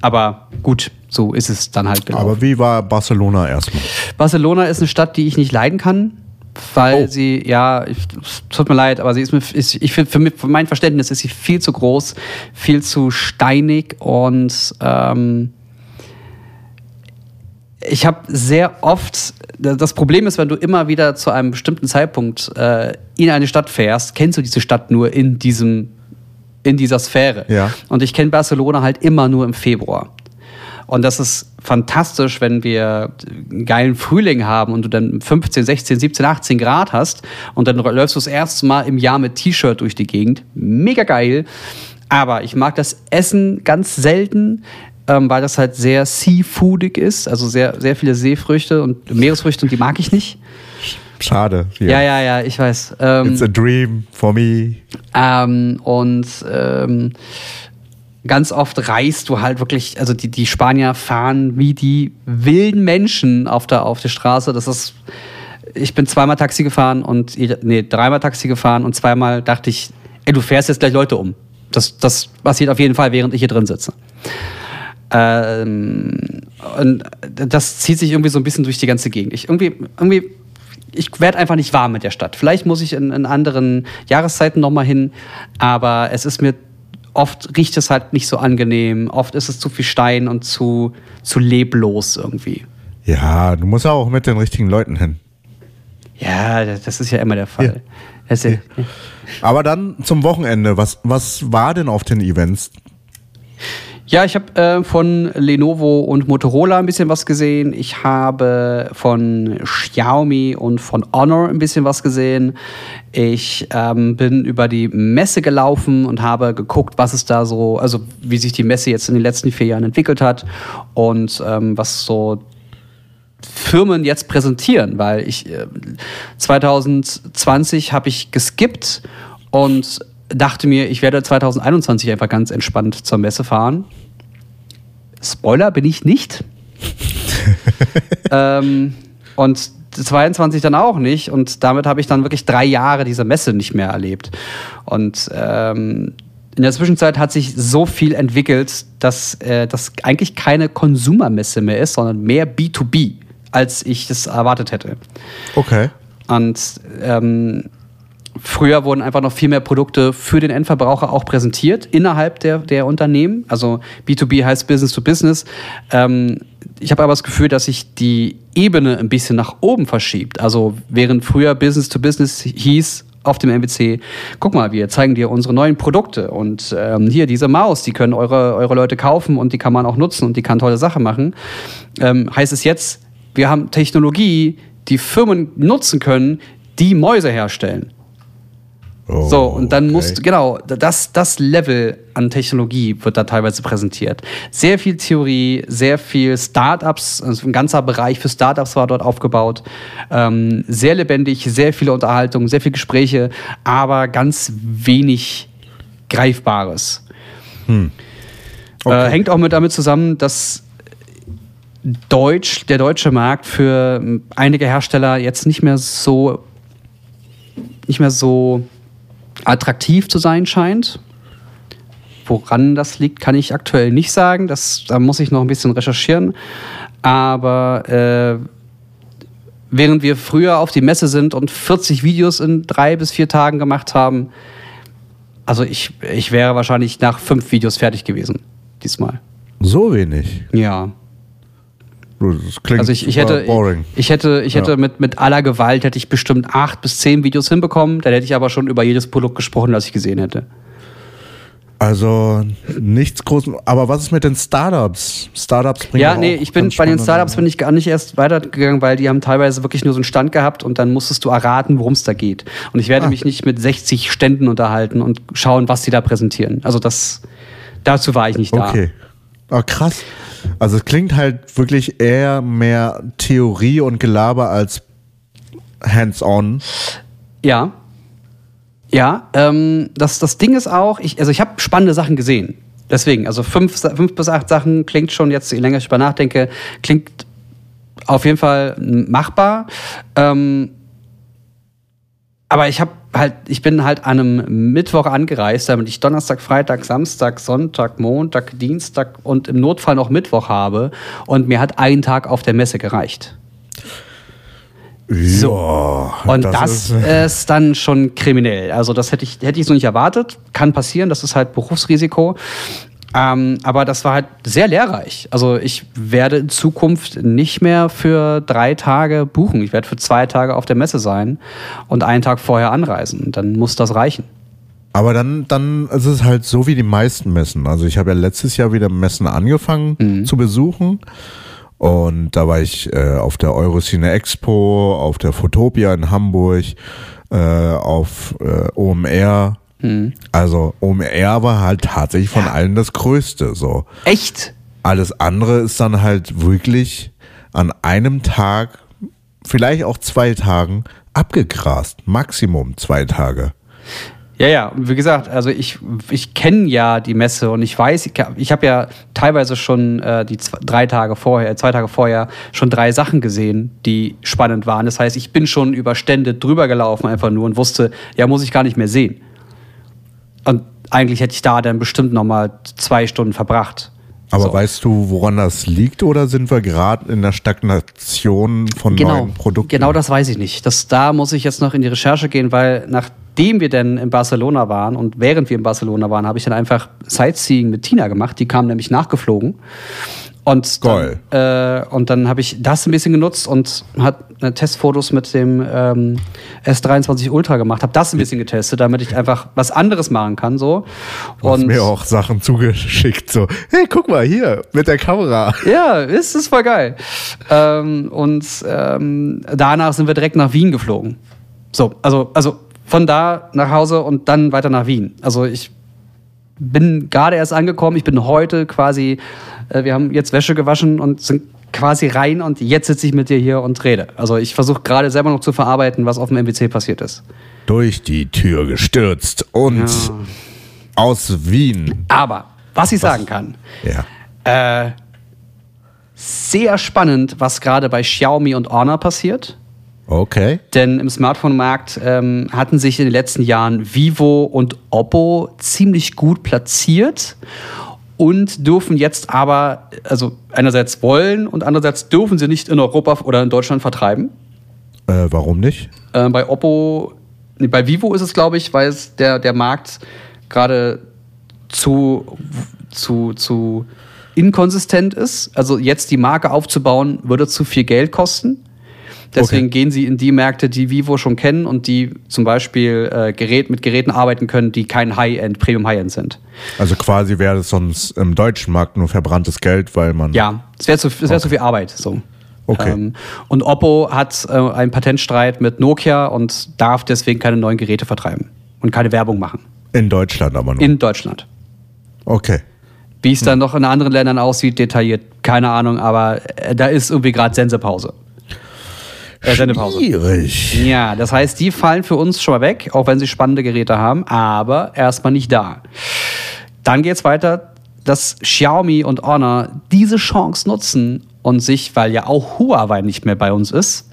Aber gut, so ist es dann halt gelaufen. Aber wie war Barcelona erstmal? Barcelona ist eine Stadt, die ich nicht leiden kann, weil Oh. sie, ja, ich, es tut mir leid, aber sie ist mir, ist, ich finde, für, mich- für mein Verständnis ist sie viel zu groß, viel zu steinig und ähm, ich habe sehr oft, das Problem ist, wenn du immer wieder zu einem bestimmten Zeitpunkt äh, in eine Stadt fährst, kennst du diese Stadt nur in diesem, in dieser Sphäre. Ja. Und ich kenne Barcelona halt immer nur im Februar. Und das ist fantastisch, wenn wir einen geilen Frühling haben und du dann 15, 16, 17, 18 Grad hast und dann läufst du das erste Mal im Jahr mit T-Shirt durch die Gegend. Mega geil. Aber ich mag das Essen ganz selten, ähm, weil das halt sehr seafoodig ist, also sehr, sehr viele Seefrüchte und Meeresfrüchte und die mag ich nicht. Schade. Ja, ja, ja, ich weiß. Ähm, It's a dream for me. ähm, und ähm, ganz oft reist du halt wirklich, also die, die Spanier fahren wie die wilden Menschen auf der, auf der Straße. Das ist, ich bin zweimal Taxi gefahren und, nee, dreimal Taxi gefahren und zweimal dachte ich, ey, du fährst jetzt gleich Leute um. Das, das passiert auf jeden Fall, während ich hier drin sitze. Ähm, und das zieht sich irgendwie so ein bisschen durch die ganze Gegend. Ich irgendwie, irgendwie, ich werde einfach nicht warm mit der Stadt. Vielleicht muss ich in, in anderen Jahreszeiten nochmal hin, aber es ist mir oft riecht es halt nicht so angenehm. Oft ist es zu viel Stein und zu, zu leblos irgendwie. Ja, du musst ja auch mit den richtigen Leuten hin. Ja, das ist ja immer der Fall. Ist ja, Aber dann zum Wochenende. Was, was war denn auf den Events? Ja, ich habe äh, von Lenovo und Motorola ein bisschen was gesehen. Ich habe von Xiaomi und von Honor ein bisschen was gesehen. Ich ähm, bin über die Messe gelaufen und habe geguckt, was es da so, also wie sich die Messe jetzt in den letzten vier Jahren entwickelt hat und ähm, was so Firmen jetzt präsentieren, weil ich äh, 2020 habe ich geskippt und dachte mir, ich werde 2021 einfach ganz entspannt zur Messe fahren. Spoiler bin ich nicht. ähm, und 22 dann auch nicht. Und damit habe ich dann wirklich drei Jahre diese Messe nicht mehr erlebt. Und ähm, in der Zwischenzeit hat sich so viel entwickelt, dass äh, das eigentlich keine Konsumermesse mehr ist, sondern mehr B2B, als ich es erwartet hätte. Okay. Und ähm, früher wurden einfach noch viel mehr Produkte für den Endverbraucher auch präsentiert innerhalb der, der Unternehmen. Also B2B heißt Business to Business. Ähm, ich habe aber das Gefühl, dass sich die Ebene ein bisschen nach oben verschiebt. Also während früher Business to Business hieß, auf dem MBC, guck mal, wir zeigen dir unsere neuen Produkte und ähm, hier diese Maus, die können eure, eure Leute kaufen und die kann man auch nutzen und die kann tolle Sachen machen. Ähm, heißt es jetzt, wir haben Technologie, die Firmen nutzen können, die Mäuse herstellen. Oh, So, und dann okay. musst genau, das, das Level an Technologie wird da teilweise präsentiert. Sehr viel Theorie, sehr viel Startups, also ein ganzer Bereich für Startups war dort aufgebaut. Ähm, sehr lebendig, sehr viele Unterhaltungen, sehr viele Gespräche, aber ganz wenig Greifbares. Okay. Äh, hängt auch mit damit zusammen, dass Deutsch, der deutsche Markt für ähm, einige Hersteller jetzt nicht mehr so nicht mehr so attraktiv zu sein scheint. Woran das liegt, kann ich aktuell nicht sagen. Das, da muss ich noch ein bisschen recherchieren. Aber äh, während wir früher auf die Messe sind und 40 Videos in drei bis vier Tagen gemacht haben, also ich, ich wäre wahrscheinlich nach fünf Videos fertig gewesen. Diesmal. So wenig. Ja. Das klingt Also ich, ich hätte, boring. ich hätte, ich hätte Ja. mit, mit aller Gewalt hätte ich bestimmt acht bis zehn Videos hinbekommen. Dann hätte ich aber schon über jedes Produkt gesprochen, das ich gesehen hätte. Also nichts groß. Aber was ist mit den Startups? Startups bringen Ja, nee, ich bin bei den Startups bin ich gar nicht erst weitergegangen, weil die haben teilweise wirklich nur so einen Stand gehabt und dann musstest du erraten, worum es da geht. Und ich werde Ah. mich nicht mit 60 Ständen unterhalten und schauen, was die da präsentieren. Also das, dazu war ich nicht da. Okay. Ah, krass. Also es klingt halt wirklich eher mehr Theorie und Gelaber als hands-on. Ja. Ja, ähm, das, das Ding ist auch, ich, also ich habe spannende Sachen gesehen. Deswegen, also fünf, fünf bis acht Sachen klingt schon jetzt, je länger ich drüber nachdenke, klingt auf jeden Fall machbar. Ähm, aber ich habe halt, ich bin halt an einem Mittwoch angereist, damit ich Donnerstag, Freitag, Samstag, Sonntag, Montag, Dienstag und im Notfall noch Mittwoch habe. Und mir hat ein Tag auf der Messe gereicht. So. Und das, ist, dann schon kriminell. Also das hätte ich, hätte ich so nicht erwartet. Kann passieren, das ist halt Berufsrisiko. Ähm, aber das war halt sehr lehrreich. Also ich werde in Zukunft nicht mehr für drei Tage buchen. Ich werde für zwei Tage auf der Messe sein und einen Tag vorher anreisen. Dann muss das reichen. Aber dann, dann ist es halt so wie die meisten Messen. Also ich habe ja letztes Jahr wieder Messen angefangen Mhm. zu besuchen. Und da war ich äh, auf der Eurocine Expo, auf der Fotopia in Hamburg, äh, auf äh, OMR. Mhm. Also OMR war halt tatsächlich von allen das Größte. So Echt? alles andere ist dann halt wirklich an einem Tag, vielleicht auch zwei Tagen abgegrast. Maximum zwei Tage. Ja, ja, und wie gesagt, also ich, ich kenne ja die Messe und ich weiß, ich, ich habe ja teilweise schon äh, die zwei, drei Tage vorher, zwei Tage vorher schon drei Sachen gesehen, die spannend waren. Das heißt, ich bin schon über Stände drüber gelaufen einfach nur und wusste, ja, muss ich gar nicht mehr sehen. Und eigentlich hätte ich da dann bestimmt noch mal zwei Stunden verbracht. Aber So. weißt du, woran das liegt oder sind wir gerade in der Stagnation von Genau, neuen Produkten? genau das weiß ich nicht. Das, da muss ich jetzt noch in die Recherche gehen, weil nachdem wir dann in Barcelona waren und während wir in Barcelona waren, habe ich dann einfach Sightseeing mit Tina gemacht. Die kam nämlich nachgeflogen. Und. Dann, äh, und dann habe ich das ein bisschen genutzt und hat äh, Testfotos mit dem ähm, S23 Ultra gemacht. Habe das ein bisschen getestet, damit ich einfach was anderes machen kann. So. Du hast mir auch Sachen zugeschickt, so, hey, guck mal hier, mit der Kamera. Ja, ist, ist voll geil. Ähm, und ähm, danach sind wir direkt nach Wien geflogen. So, also, also von da nach Hause und dann weiter nach Wien. Also ich bin gerade erst angekommen. Ich bin heute quasi, äh, wir haben jetzt Wäsche gewaschen und sind quasi rein und jetzt sitze ich mit dir hier und rede. Also ich versuche gerade selber noch zu verarbeiten, was auf dem MBC passiert ist. Durch die Tür gestürzt und aus Wien. Aber was ich sagen kann, Ja. Äh, sehr spannend, was gerade bei Xiaomi und Honor passiert. Okay. Denn im Smartphone-Markt ähm, hatten sich in den letzten Jahren Vivo und Oppo ziemlich gut platziert und dürfen jetzt aber, also einerseits wollen und andererseits dürfen sie nicht in Europa oder in Deutschland vertreiben. Äh, warum nicht? Äh, bei Oppo, nee, bei Vivo ist es, glaube ich, weil es der, der Markt gerade zu, zu, zu inkonsistent ist. Also jetzt die Marke aufzubauen, würde zu viel Geld kosten. Deswegen Okay. gehen sie in die Märkte, die Vivo schon kennen und die zum Beispiel äh, Gerät, mit Geräten arbeiten können, die kein High-End, Premium High-End sind. Also quasi wäre es sonst im deutschen Markt nur verbranntes Geld, weil man. Ja, es wäre zu, es wär zu viel Arbeit. So. Okay. Ähm, und Oppo hat äh, einen Patentstreit mit Nokia und darf deswegen keine neuen Geräte vertreiben und keine Werbung machen. In Deutschland aber nur. In Deutschland. okay. Wie es dann noch in anderen Ländern aussieht, detailliert, keine Ahnung, aber äh, da ist irgendwie gerade Sensepause. Äh, Sendepause. Schwierig. Ja, das heißt, die fallen für uns schon mal weg, auch wenn sie spannende Geräte haben, aber erstmal nicht da. Dann geht's weiter, dass Xiaomi und Honor diese Chance nutzen und sich, weil ja auch Huawei nicht mehr bei uns ist,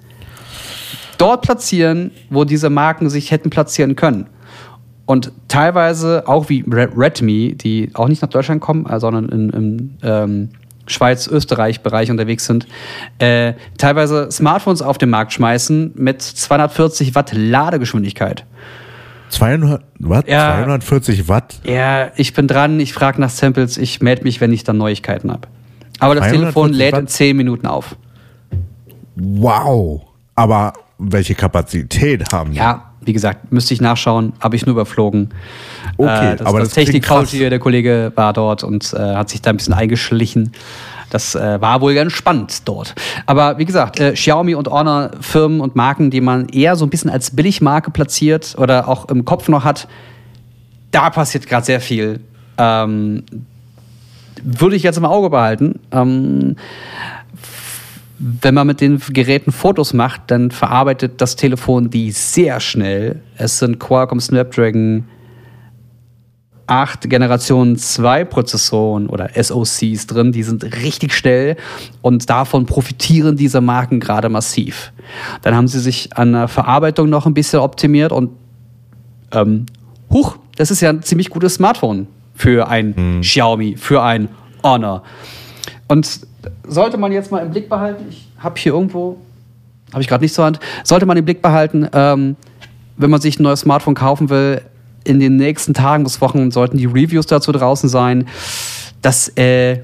dort platzieren, wo diese Marken sich hätten platzieren können. Und teilweise auch wie Re- Redmi, die auch nicht nach Deutschland kommen, äh, sondern in, im ähm, Schweiz-Österreich-Bereich unterwegs sind, äh, teilweise Smartphones auf den Markt schmeißen mit 240 Watt Ladegeschwindigkeit. 200, Watt? Ja. 240 Watt? Ja, ich bin dran, ich frage nach Samples, ich melde mich, wenn ich dann Neuigkeiten habe. Aber das 240 Telefon lädt in Watt? 10 Minuten auf. Wow. Aber welche Kapazität haben die? Ja, wie gesagt, müsste ich nachschauen, habe ich nur überflogen. Okay, äh, das, aber das das Technik-Faultier, der Kollege war dort und äh, hat sich da ein bisschen eingeschlichen. Das äh, war wohl ganz spannend dort. Aber wie gesagt, äh, Xiaomi und Honor, Firmen und Marken, die man eher so ein bisschen als Billigmarke platziert oder auch im Kopf noch hat, da passiert gerade sehr viel. Ähm, würde ich jetzt im Auge behalten. Ähm, wenn man mit den Geräten Fotos macht, dann verarbeitet das Telefon die sehr schnell. Es sind Qualcomm Snapdragon 8 Generation 2 Prozessoren oder SoCs drin, die sind richtig schnell und davon profitieren diese Marken gerade massiv. Dann haben sie sich an der Verarbeitung noch ein bisschen optimiert und ähm, huch, das ist ja ein ziemlich gutes Smartphone für ein Xiaomi, für ein Honor. Und sollte man jetzt mal im Blick behalten, ich habe hier irgendwo, habe ich gerade nicht zur Hand, sollte man im Blick behalten, ähm, wenn man sich ein neues Smartphone kaufen will, in den nächsten Tagen bis Wochen sollten die Reviews dazu draußen sein. Das äh,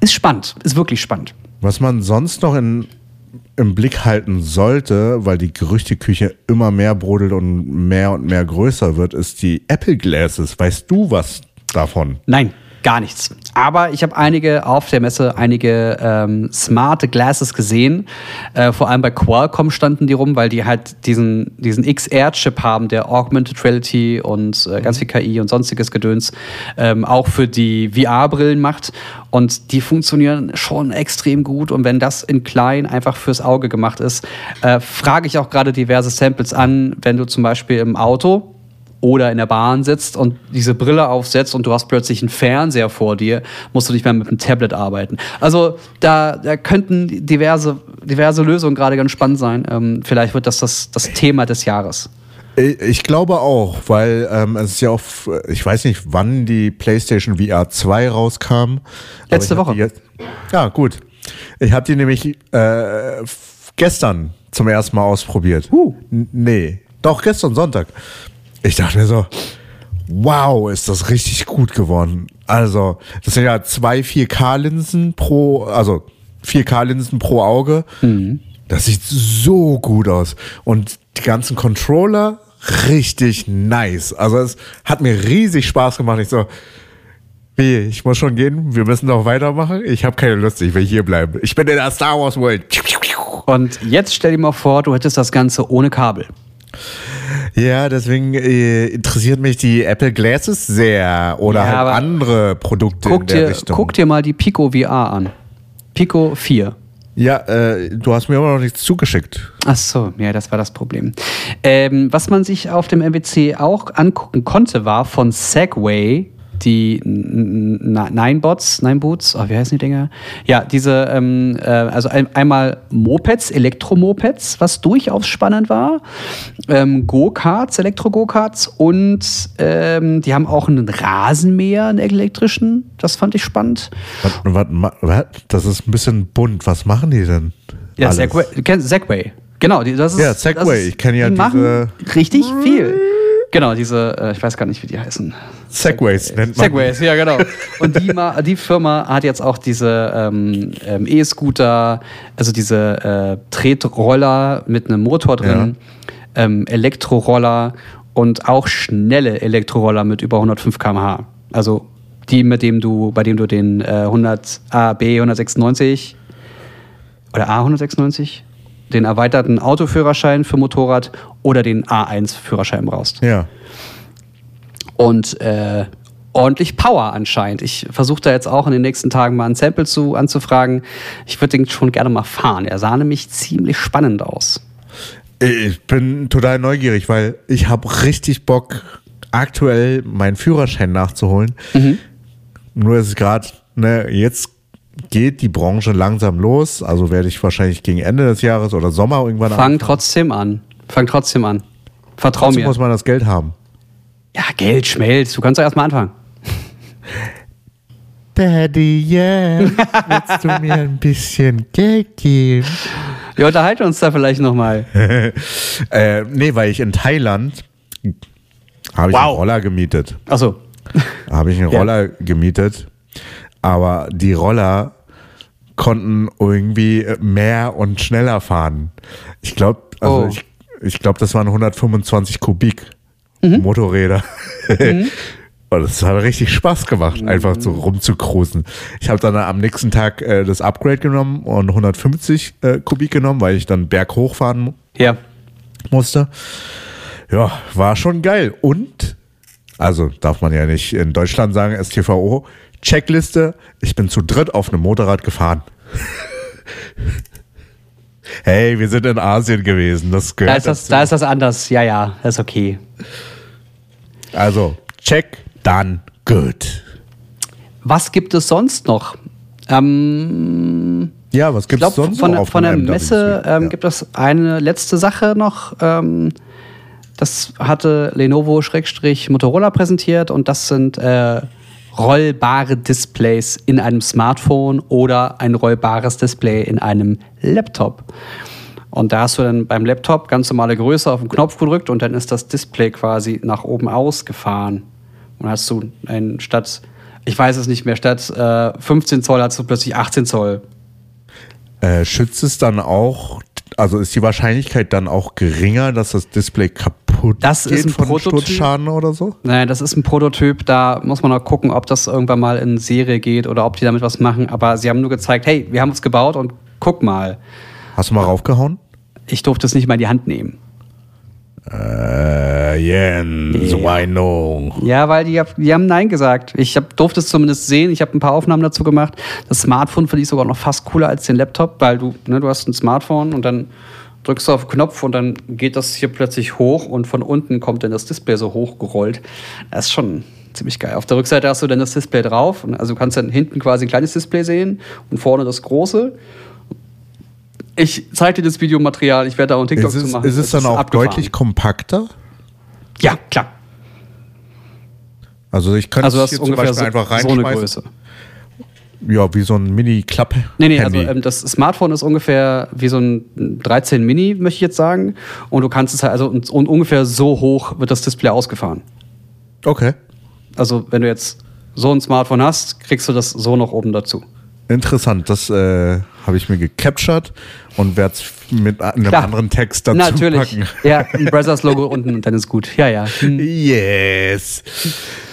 ist spannend, ist wirklich spannend. Was man sonst noch in, im Blick halten sollte, weil die Gerüchteküche immer mehr brodelt und mehr und mehr größer wird, ist die Apple Glasses. Weißt du was davon? Nein, gar nichts. Aber ich habe einige auf der Messe, einige ähm, smarte Glasses gesehen. Äh, vor allem bei Qualcomm standen die rum, weil die halt diesen, diesen XR-Chip haben, der Augmented Reality und äh, ganz viel KI und sonstiges Gedöns ähm, auch für die VR-Brillen macht. Und die funktionieren schon extrem gut. Und wenn das in klein einfach fürs Auge gemacht ist, äh, frage ich auch gerade diverse Samples an, wenn du zum Beispiel im Auto oder in der Bahn sitzt und diese Brille aufsetzt und du hast plötzlich einen Fernseher vor dir, musst du nicht mehr mit einem Tablet arbeiten. Also da, da könnten diverse, diverse Lösungen gerade ganz spannend sein. Ähm, vielleicht wird das, das das Thema des Jahres. Ich glaube auch, weil ähm, es ist ja auch, ich weiß nicht, wann die PlayStation VR 2 rauskam. Letzte Woche. Jetzt, ja, gut. Ich habe die nämlich äh, gestern zum ersten Mal ausprobiert. Huh. N- Nee, doch gestern Sonntag. Ich dachte mir so, wow, ist das richtig gut geworden. Also, das sind ja zwei 4K-Linsen pro, also 4K-Linsen pro Auge. Das sieht so gut aus. Und die ganzen Controller richtig nice. Also es hat mir riesig Spaß gemacht. Ich so, wie, ich muss schon gehen, wir müssen noch weitermachen. Ich habe keine Lust, ich will hier bleiben. Ich bin in der Star Wars World. Und jetzt stell dir mal vor, du hättest das Ganze ohne Kabel. Ja, deswegen äh, interessiert mich die Apple Glasses sehr oder Ja, halt aber andere Produkte Guck in der dir, Richtung. guck dir mal die Pico VR an. Pico 4. Ja, äh, du hast mir immer noch nichts zugeschickt. Ach so, ja, das war das Problem. Ähm, was man sich auf dem MWC auch angucken konnte, war von Segway die Ninebots, Nineboots, oh, wie heißen die Dinger? Ja, diese, ähm, äh, also ein, einmal Mopeds, Elektromopeds, was durchaus spannend war, ähm, Go-Karts, Elektro-Go-Karts und ähm, die haben auch einen Rasenmäher, einen elektrischen, das fand ich spannend. Was, was? Das ist ein bisschen bunt. Was machen die denn? Ja? Segway, Segway. Genau, das ist. Ja, Segway. Ich kenn ja die machen diese- richtig viel. Genau, diese, äh, ich weiß gar nicht, wie die heißen. Segways nennt man. Segways, ja, genau. Und die, die Firma hat jetzt auch diese ähm, ähm, E-Scooter, also diese äh, Tretroller mit einem Motor drin, ähm, Elektroroller und auch schnelle Elektroroller mit über 105 km/h. Also die, mit dem du, bei dem du den äh, 100 AB 196 oder A196 den erweiterten Autoführerschein für Motorrad oder den A1-Führerschein brauchst. Ja. Und äh, ordentlich Power anscheinend. Ich versuche da jetzt auch in den nächsten Tagen mal ein Sample zu anzufragen. Ich würde den schon gerne mal fahren. Er sah nämlich ziemlich spannend aus. Ich bin total neugierig, weil ich habe richtig Bock, aktuell meinen Führerschein nachzuholen. Nur ist es gerade, ne, jetzt geht die Branche langsam los. Also werde ich wahrscheinlich gegen Ende des Jahres oder Sommer irgendwann Fang anfangen. trotzdem an. Fang trotzdem an. Vertrau Trotzdem mir. muss man das Geld haben. Ja, Geld schmelzt. Du kannst doch erstmal anfangen. Daddy, yeah, willst du mir ein bisschen Geld geben? Wir unterhalten uns da vielleicht nochmal. Äh, nee, weil ich in Thailand habe ich Wow. einen Roller gemietet. Achso. habe ich einen Ja. Roller gemietet, aber die Roller konnten irgendwie mehr und schneller fahren. Ich glaube, also Oh. ich, ich glaube, das waren 125 Kubik Mhm. Motorräder. Und es hat richtig Spaß gemacht, einfach so rumzukruisen. Ich habe dann am nächsten Tag äh, das Upgrade genommen und 150 äh, Kubik genommen, weil ich dann berghoch fahren Ja. musste. Ja, war schon geil. Und, also darf man ja nicht in Deutschland sagen, STVO, Checkliste, ich bin zu dritt auf einem Motorrad gefahren. hey, wir sind in Asien gewesen, das Da gehört ist, das, dazu. da ist das anders. Ja, ja, das ist okay. Also, check, dann gut. Was gibt es sonst noch? Ähm, Ja, was gibt's glaube, sonst von, noch der- auf von der MWC? Messe ähm, Ja. gibt es eine letzte Sache noch. Ähm, das hatte Lenovo-Motorola präsentiert und das sind äh, rollbare Displays in einem Smartphone oder ein rollbares Display in einem Laptop. Und da hast du dann beim Laptop ganz normale Größe auf den Knopf gedrückt und dann ist das Display quasi nach oben ausgefahren. Und hast du ein statt, ich weiß es nicht mehr, statt äh, 15 Zoll hast du plötzlich 18 Zoll. Äh, schützt es dann auch, also ist die Wahrscheinlichkeit dann auch geringer, dass das Display kaputt Das geht ist ein von Prototyp. Sturzschaden oder so? Naja, das ist ein Prototyp, da muss man noch gucken, ob das irgendwann mal in Serie geht oder ob die damit was machen. Aber sie haben nur gezeigt, hey, wir haben es gebaut und guck mal. Hast du mal raufgehauen? Ich durfte es nicht mal in die Hand nehmen. Äh, Jens, Ja. why no? Ja, weil die, die haben Nein gesagt. Ich hab, durfte es zumindest sehen. Ich habe ein paar Aufnahmen dazu gemacht. Das Smartphone finde ich sogar noch fast cooler als den Laptop, weil du, ne, du hast ein Smartphone und dann drückst du auf den Knopf und dann geht das hier plötzlich hoch und von unten kommt dann das Display so hochgerollt. Das ist schon ziemlich geil. Auf der Rückseite hast du dann das Display drauf. Und Also du kannst dann hinten quasi ein kleines Display sehen und vorne das große. Ich zeige dir das Videomaterial. Ich werde da auch einen TikTok Ist es, zu machen. ist es dann auch abgefahren. deutlich kompakter? Ja, klar. Also ich könnte Also das hier ist zum Beispiel so, einfach so eine reinschmeißen. Größe. Ja, wie so ein Mini-Klapp. Nee, nee, also ähm, das Smartphone ist ungefähr wie so ein 13 Mini, möchte ich jetzt sagen. Und du kannst es halt, also und, und ungefähr so hoch wird das Display ausgefahren. Okay. Also wenn du jetzt so ein Smartphone hast, kriegst du das so noch oben dazu. Interessant. Das äh, habe ich mir gecaptured und werde es mit einem Klar. anderen Text dazu Natürlich. packen. Ja, ein Brothers-Logo unten und dann ist gut. Ja, ja. Hm. Yes.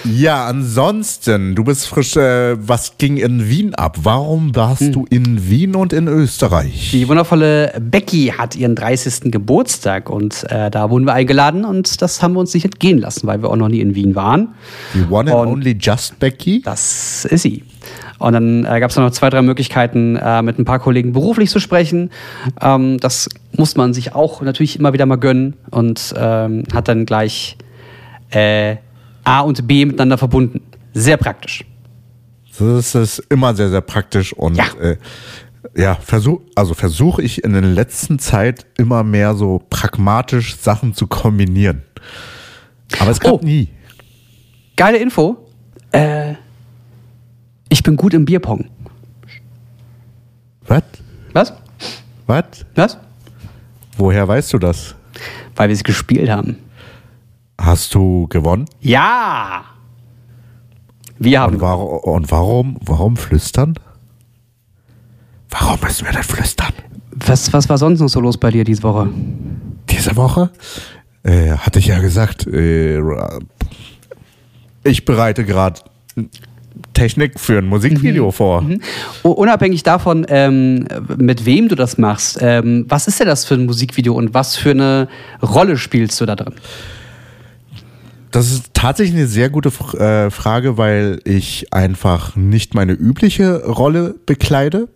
Ja, ansonsten, du bist frisch. Äh, was ging in Wien ab? Warum warst Hm. du in Wien und in Österreich? Die wundervolle Becky hat ihren 30. Geburtstag und äh, da wurden wir eingeladen und das haben wir uns nicht entgehen lassen, weil wir auch noch nie in Wien waren. Die One and Und- Only Just Becky? Das ist sie. Und dann äh, gab es noch zwei, drei Möglichkeiten, äh, mit ein paar Kollegen beruflich zu sprechen. Ähm, das muss man sich auch natürlich immer wieder mal gönnen und ähm, hat dann gleich äh, A und B miteinander verbunden. Sehr praktisch. Das ist immer sehr, sehr praktisch und Ja. äh, ja, versuch, also versuche ich in der letzten Zeit immer mehr so pragmatisch Sachen zu kombinieren. Aber es klappt Oh. nie. Geile Info. Äh, ich bin gut im Bierpong. Was? Was? Was? Was? Woher weißt du das? Weil wir es gespielt haben. Hast du gewonnen? Ja! Wir haben. Und, war, und warum, warum flüstern? Warum müssen wir denn flüstern? Was, was war sonst noch so los bei dir diese Woche? Diese Woche äh, hatte ich ja gesagt, äh, ich bereite gerade Technik für ein Musikvideo Mhm. vor. U- Unabhängig davon, ähm, mit wem du das machst, ähm, was ist denn das für ein Musikvideo und was für eine Rolle spielst du da drin? Das ist tatsächlich eine sehr gute äh, Frage, weil ich einfach nicht meine übliche Rolle bekleide.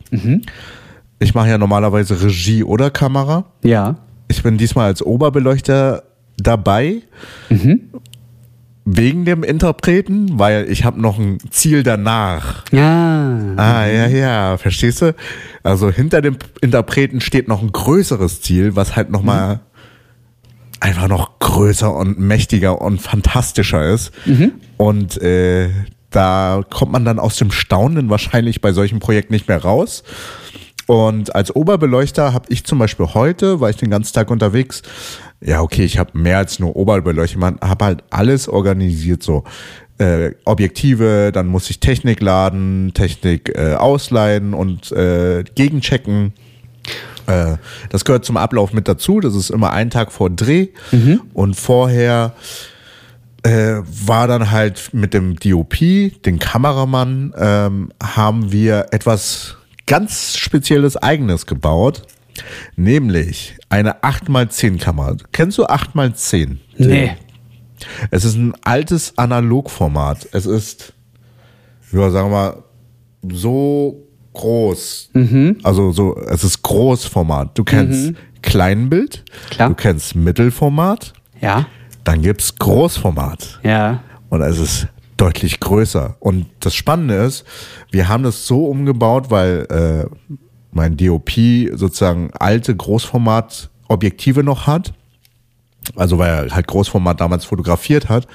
Ich mache ja normalerweise Regie oder Kamera. Ja. Ich bin diesmal als Oberbeleuchter dabei. Wegen dem Interpreten, weil ich habe noch ein Ziel danach. Ja. Ah, ja, ja, verstehst du? Also hinter dem Interpreten steht noch ein größeres Ziel, was halt nochmal einfach noch größer und mächtiger und fantastischer ist. Und äh, da kommt man dann aus dem Staunen wahrscheinlich bei solchen Projekten nicht mehr raus. Und als Oberbeleuchter habe ich zum Beispiel heute, war ich den ganzen Tag unterwegs, ja okay, ich habe mehr als nur Oberbeleuchtung, man habe halt alles organisiert so. Äh, Objektive, dann muss ich Technik laden, Technik äh, ausleihen und äh, gegenchecken. Äh, das gehört zum Ablauf mit dazu. Das ist immer ein Tag vor Dreh. Und vorher äh, war dann halt mit dem DOP, den Kameramann, ähm, haben wir etwas ganz Spezielles Eigenes gebaut. Nämlich eine 8x10 Kamera. Kennst du 8x10? Nee. Es ist ein altes Analogformat. Es ist, ja, sagen wir mal, so groß. Also so, es ist Großformat. Du kennst Kleinbild, Klar. du kennst Mittelformat, Ja. dann gibt's Großformat. Ja. Und es ist deutlich größer. Und das Spannende ist, wir haben das so umgebaut, weil äh, mein DOP sozusagen alte Großformat-Objektive noch hat. Also weil er halt Großformat damals fotografiert hat.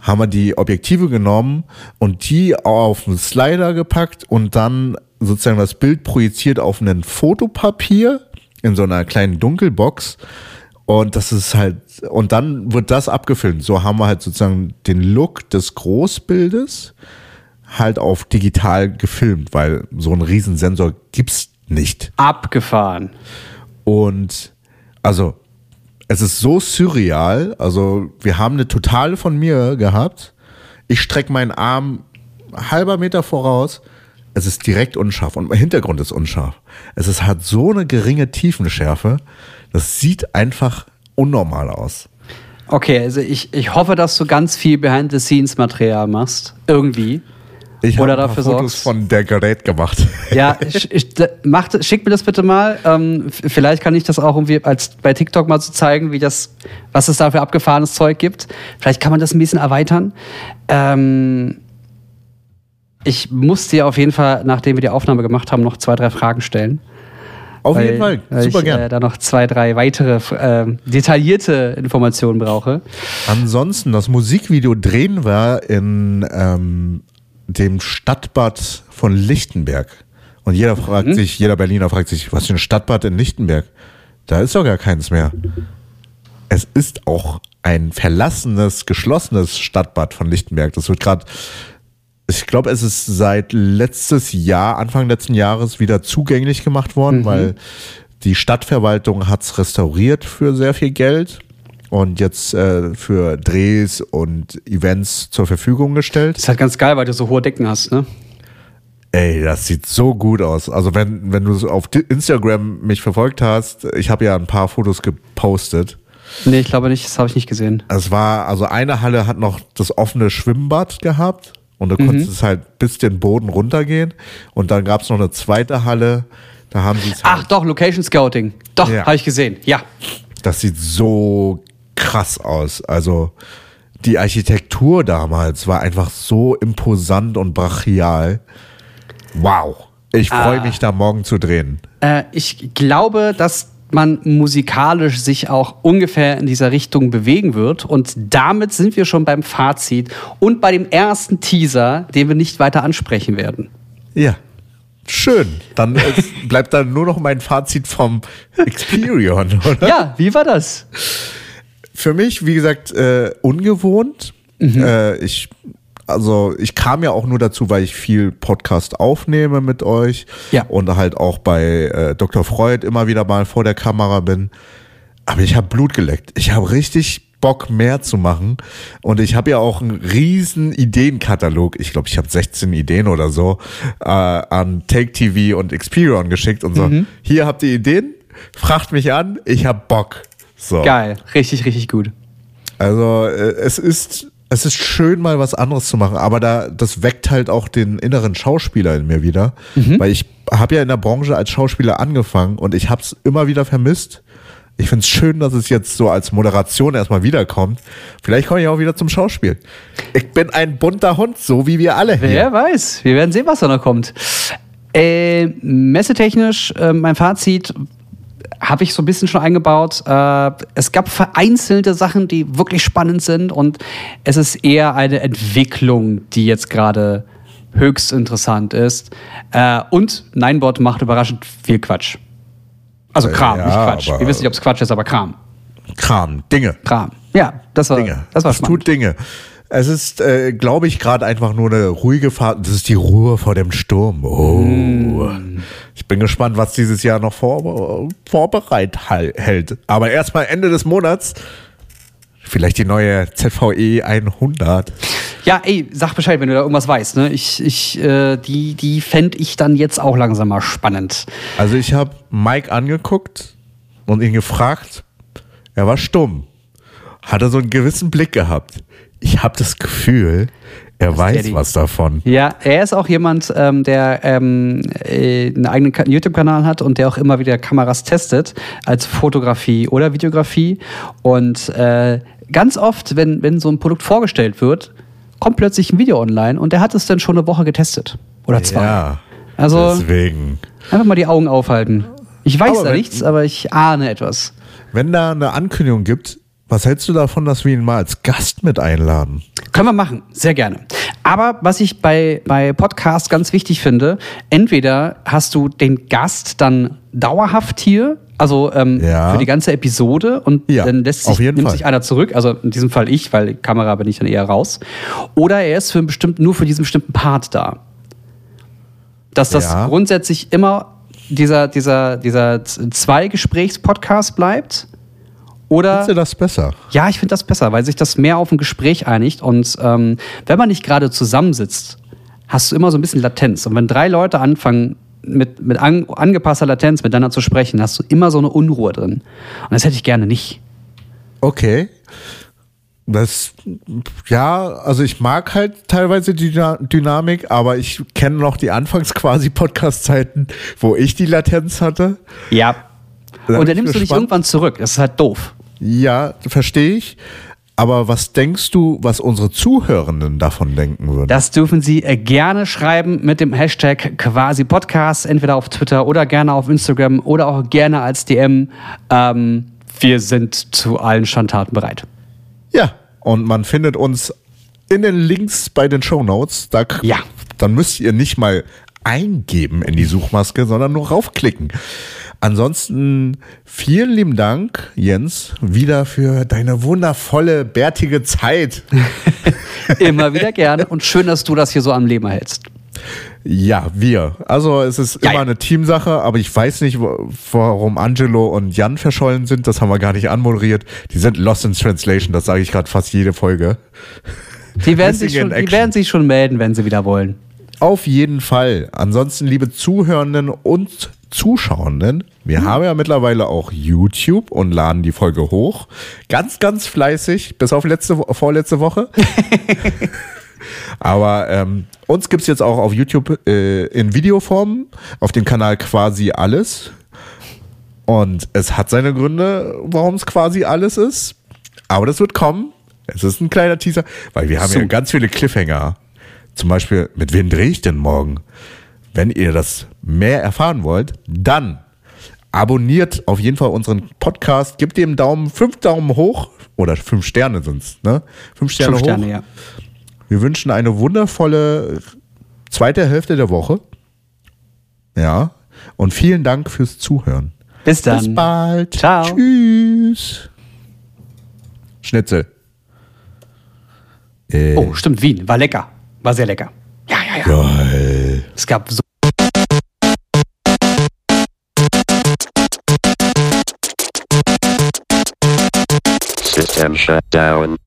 Haben wir die Objektive genommen und die auf einen Slider gepackt und dann sozusagen das Bild projiziert auf ein Fotopapier in so einer kleinen Dunkelbox. Und das ist halt, und dann wird das abgefilmt. So haben wir halt sozusagen den Look des Großbildes halt auf digital gefilmt, weil so einen Riesensensor gibt's nicht. Abgefahren. Und also, es ist so surreal. Also, wir haben eine Totale von mir gehabt. Ich strecke meinen Arm halber Meter voraus. Es ist direkt unscharf und mein Hintergrund ist unscharf. Es ist, hat so eine geringe Tiefenschärfe. Das sieht einfach unnormal aus. Okay, also ich, ich hoffe, dass du ganz viel Behind-the-Scenes-Material machst. Irgendwie. Ich Oder dafür Fotos sorgst. von der Gerät gemacht. Ja, ich, ich, mach, schick mir das bitte mal. Ähm, vielleicht kann ich das auch irgendwie als bei TikTok mal so zeigen, wie das, was es da für abgefahrenes Zeug gibt. Vielleicht kann man das ein bisschen erweitern. Ähm, ich muss dir auf jeden Fall, nachdem wir die Aufnahme gemacht haben, noch zwei, drei Fragen stellen. Auf weil, jeden Fall, super ich, gern. Äh, da noch zwei, drei weitere äh, detaillierte Informationen brauche. Ansonsten, das Musikvideo drehen wir in ähm, dem Stadtbad von Lichtenberg. Und jeder fragt Mhm. sich, jeder Berliner fragt sich, was für ein Stadtbad in Lichtenberg? Da ist doch gar keins mehr. Es ist auch ein verlassenes, geschlossenes Stadtbad von Lichtenberg. Das wird gerade, ich glaube, es ist seit letztes Jahr, Anfang letzten Jahres wieder zugänglich gemacht worden, weil die Stadtverwaltung hat es restauriert für sehr viel Geld und jetzt äh, für Drehs und Events zur Verfügung gestellt. Das ist halt ganz geil, weil du so hohe Decken hast, ne? Ey, das sieht so gut aus. Also wenn, wenn du auf Instagram mich verfolgt hast, ich habe ja ein paar Fotos gepostet. Nee, ich glaube nicht, das habe ich nicht gesehen. Es war, also eine Halle hat noch das offene Schwimmbad gehabt und du konntest es halt bis den Boden runtergehen. Und dann gab es noch eine zweite Halle, da haben sie es Ach halt, doch, Location Scouting. Doch, Ja. habe ich gesehen. Ja. das sieht so krass aus. Also die Architektur damals war einfach so imposant und brachial. Wow. Ich freue Ah. mich da morgen zu drehen. Äh, ich glaube, dass man musikalisch sich auch ungefähr in dieser Richtung bewegen wird. Und damit sind wir schon beim Fazit und bei dem ersten Teaser, den wir nicht weiter ansprechen werden. Ja. Schön. Dann bleibt dann nur noch mein Fazit vom Experion, oder? Ja, wie war das? Für mich, wie gesagt, äh, ungewohnt. Äh, ich, also ich kam ja auch nur dazu, weil ich viel Podcast aufnehme mit euch Ja. und halt auch bei äh, Dr. Freud immer wieder mal vor der Kamera bin. Aber ich habe Blut geleckt. Ich habe richtig Bock mehr zu machen. Und ich habe ja auch einen riesen Ideenkatalog. Ich glaube, ich habe 16 Ideen oder so äh, an Take TV und Experion geschickt und so. Hier habt ihr Ideen, fragt mich an, ich hab Bock. So. Geil, richtig, richtig gut. Also äh, es ist es ist schön mal was anderes zu machen, aber da das weckt halt auch den inneren Schauspieler in mir wieder, weil ich habe ja in der Branche als Schauspieler angefangen und ich habe es immer wieder vermisst. Ich finde es schön, dass es jetzt so als Moderation erstmal wiederkommt. Vielleicht komme ich auch wieder zum Schauspiel. Ich bin ein bunter Hund, so wie wir alle hier. Wer weiß, wir werden sehen, was da noch kommt. Äh, messetechnisch, äh, mein Fazit habe ich so ein bisschen schon eingebaut. Äh, es gab vereinzelte Sachen, die wirklich spannend sind und es ist eher eine Entwicklung, die jetzt gerade höchst interessant ist. Äh, und Ninebot macht überraschend viel Quatsch. Also Äh, Kram, ja, nicht Quatsch. Wir wissen nicht, ob es Quatsch ist, aber Kram. Kram, Dinge. Kram. Ja, das war, Dinge. das war es spannend. tut Dinge. Es ist, äh, glaube ich, gerade einfach nur eine ruhige Fahrt. Das ist die Ruhe vor dem Sturm. Oh. Mm. Ich bin gespannt, was dieses Jahr noch vor, vorbereit hält. Aber erstmal Ende des Monats. Vielleicht die neue ZVE 100. Ja, ey, sag Bescheid, wenn du da irgendwas weißt. Ne? Ich, ich, äh, die die fände ich dann jetzt auch langsam mal spannend. Also ich habe Mike angeguckt und ihn gefragt. Er war stumm. Hatte so einen gewissen Blick gehabt. Ich habe das Gefühl, er weiß was davon. Ja, er ist auch jemand, ähm, der ähm, äh, einen eigenen Ka- YouTube-Kanal hat und der auch immer wieder Kameras testet, als Fotografie oder Videografie. Und äh, ganz oft, wenn, wenn so ein Produkt vorgestellt wird, kommt plötzlich ein Video online und der hat es dann schon eine Woche getestet. Oder zwei. Ja. Also Deswegen. einfach mal die Augen aufhalten. Ich weiß Aber da nichts, aber ich ahne etwas. Wenn da eine Ankündigung gibt, was hältst du davon, dass wir ihn mal als Gast mit einladen? Können wir machen, sehr gerne. Aber was ich bei, bei Podcasts ganz wichtig finde, entweder hast du den Gast dann dauerhaft hier, also ähm, Ja. für die ganze Episode und Ja, dann lässt sich, nimmt Fall. sich einer zurück, also in diesem Fall ich, weil die Kamera bin ich dann eher raus. Oder er ist für einen bestimmten, nur für diesen bestimmten Part da. Dass das Ja. grundsätzlich immer dieser, dieser, dieser Zwei-Gesprächs-Podcast bleibt. Oder Findest du das besser? ja, ich finde das besser, weil sich das mehr auf ein Gespräch einigt. Und ähm, wenn man nicht gerade zusammensitzt, hast du immer so ein bisschen Latenz. Und wenn drei Leute anfangen, mit, mit an, angepasster Latenz miteinander zu sprechen, hast du immer so eine Unruhe drin. Und das hätte ich gerne nicht. Okay. Das, ja, also ich mag halt teilweise die Dyna- Dynamik, aber ich kenne noch die anfangs quasi Podcast-Zeiten, wo ich die Latenz hatte. Ja. Und dann nimmst du dich irgendwann zurück. Das ist halt doof. Ja, verstehe ich. Aber was denkst du, was unsere Zuhörenden davon denken würden? Das dürfen Sie äh, gerne schreiben mit dem Hashtag quasi Podcast, entweder auf Twitter oder gerne auf Instagram oder auch gerne als DM. Ähm, wir sind zu allen Schandtaten bereit. Ja, und man findet uns in den Links bei den Shownotes. Da, k- Ja. Dann müsst ihr nicht mal eingeben in die Suchmaske, sondern nur raufklicken. Ansonsten vielen lieben Dank, Jens, wieder für deine wundervolle, bärtige Zeit. Immer wieder gerne und schön, dass du das hier so am Leben erhältst. Ja, wir. Also es ist Ja, immer eine Teamsache, aber ich weiß nicht, warum Angelo und Jan verschollen sind. Das haben wir gar nicht anmoderiert. Die sind lost in translation, das sage ich gerade fast jede Folge. Die werden, sich schon, die werden sich schon melden, wenn sie wieder wollen. Auf jeden Fall. Ansonsten, liebe Zuhörenden und Zuschauenden, wir haben ja mittlerweile auch YouTube und laden die Folge hoch. Ganz, ganz fleißig, bis auf letzte, vorletzte Woche. Aber ähm, uns gibt's jetzt auch auf YouTube äh, in Videoform, auf dem Kanal quasi alles. Und es hat seine Gründe, warum es quasi alles ist. Aber das wird kommen. Es ist ein kleiner Teaser, weil wir haben So. ja ganz viele Cliffhanger. Zum Beispiel, mit wem drehe ich denn morgen? Wenn ihr das mehr erfahren wollt, dann abonniert auf jeden Fall unseren Podcast, gebt dem Daumen, fünf Daumen hoch oder fünf Sterne sind's, ne? Fünf Sterne Fünf hoch. Sterne, ja. Wir wünschen eine wundervolle zweite Hälfte der Woche. Ja. Und vielen Dank fürs Zuhören. Bis dann. Bis bald. Ciao. Tschüss. Schnitzel. Äh, Oh, stimmt, Wien. War lecker. War sehr lecker. Ja, ja, ja. geil. Es gab so System shut down.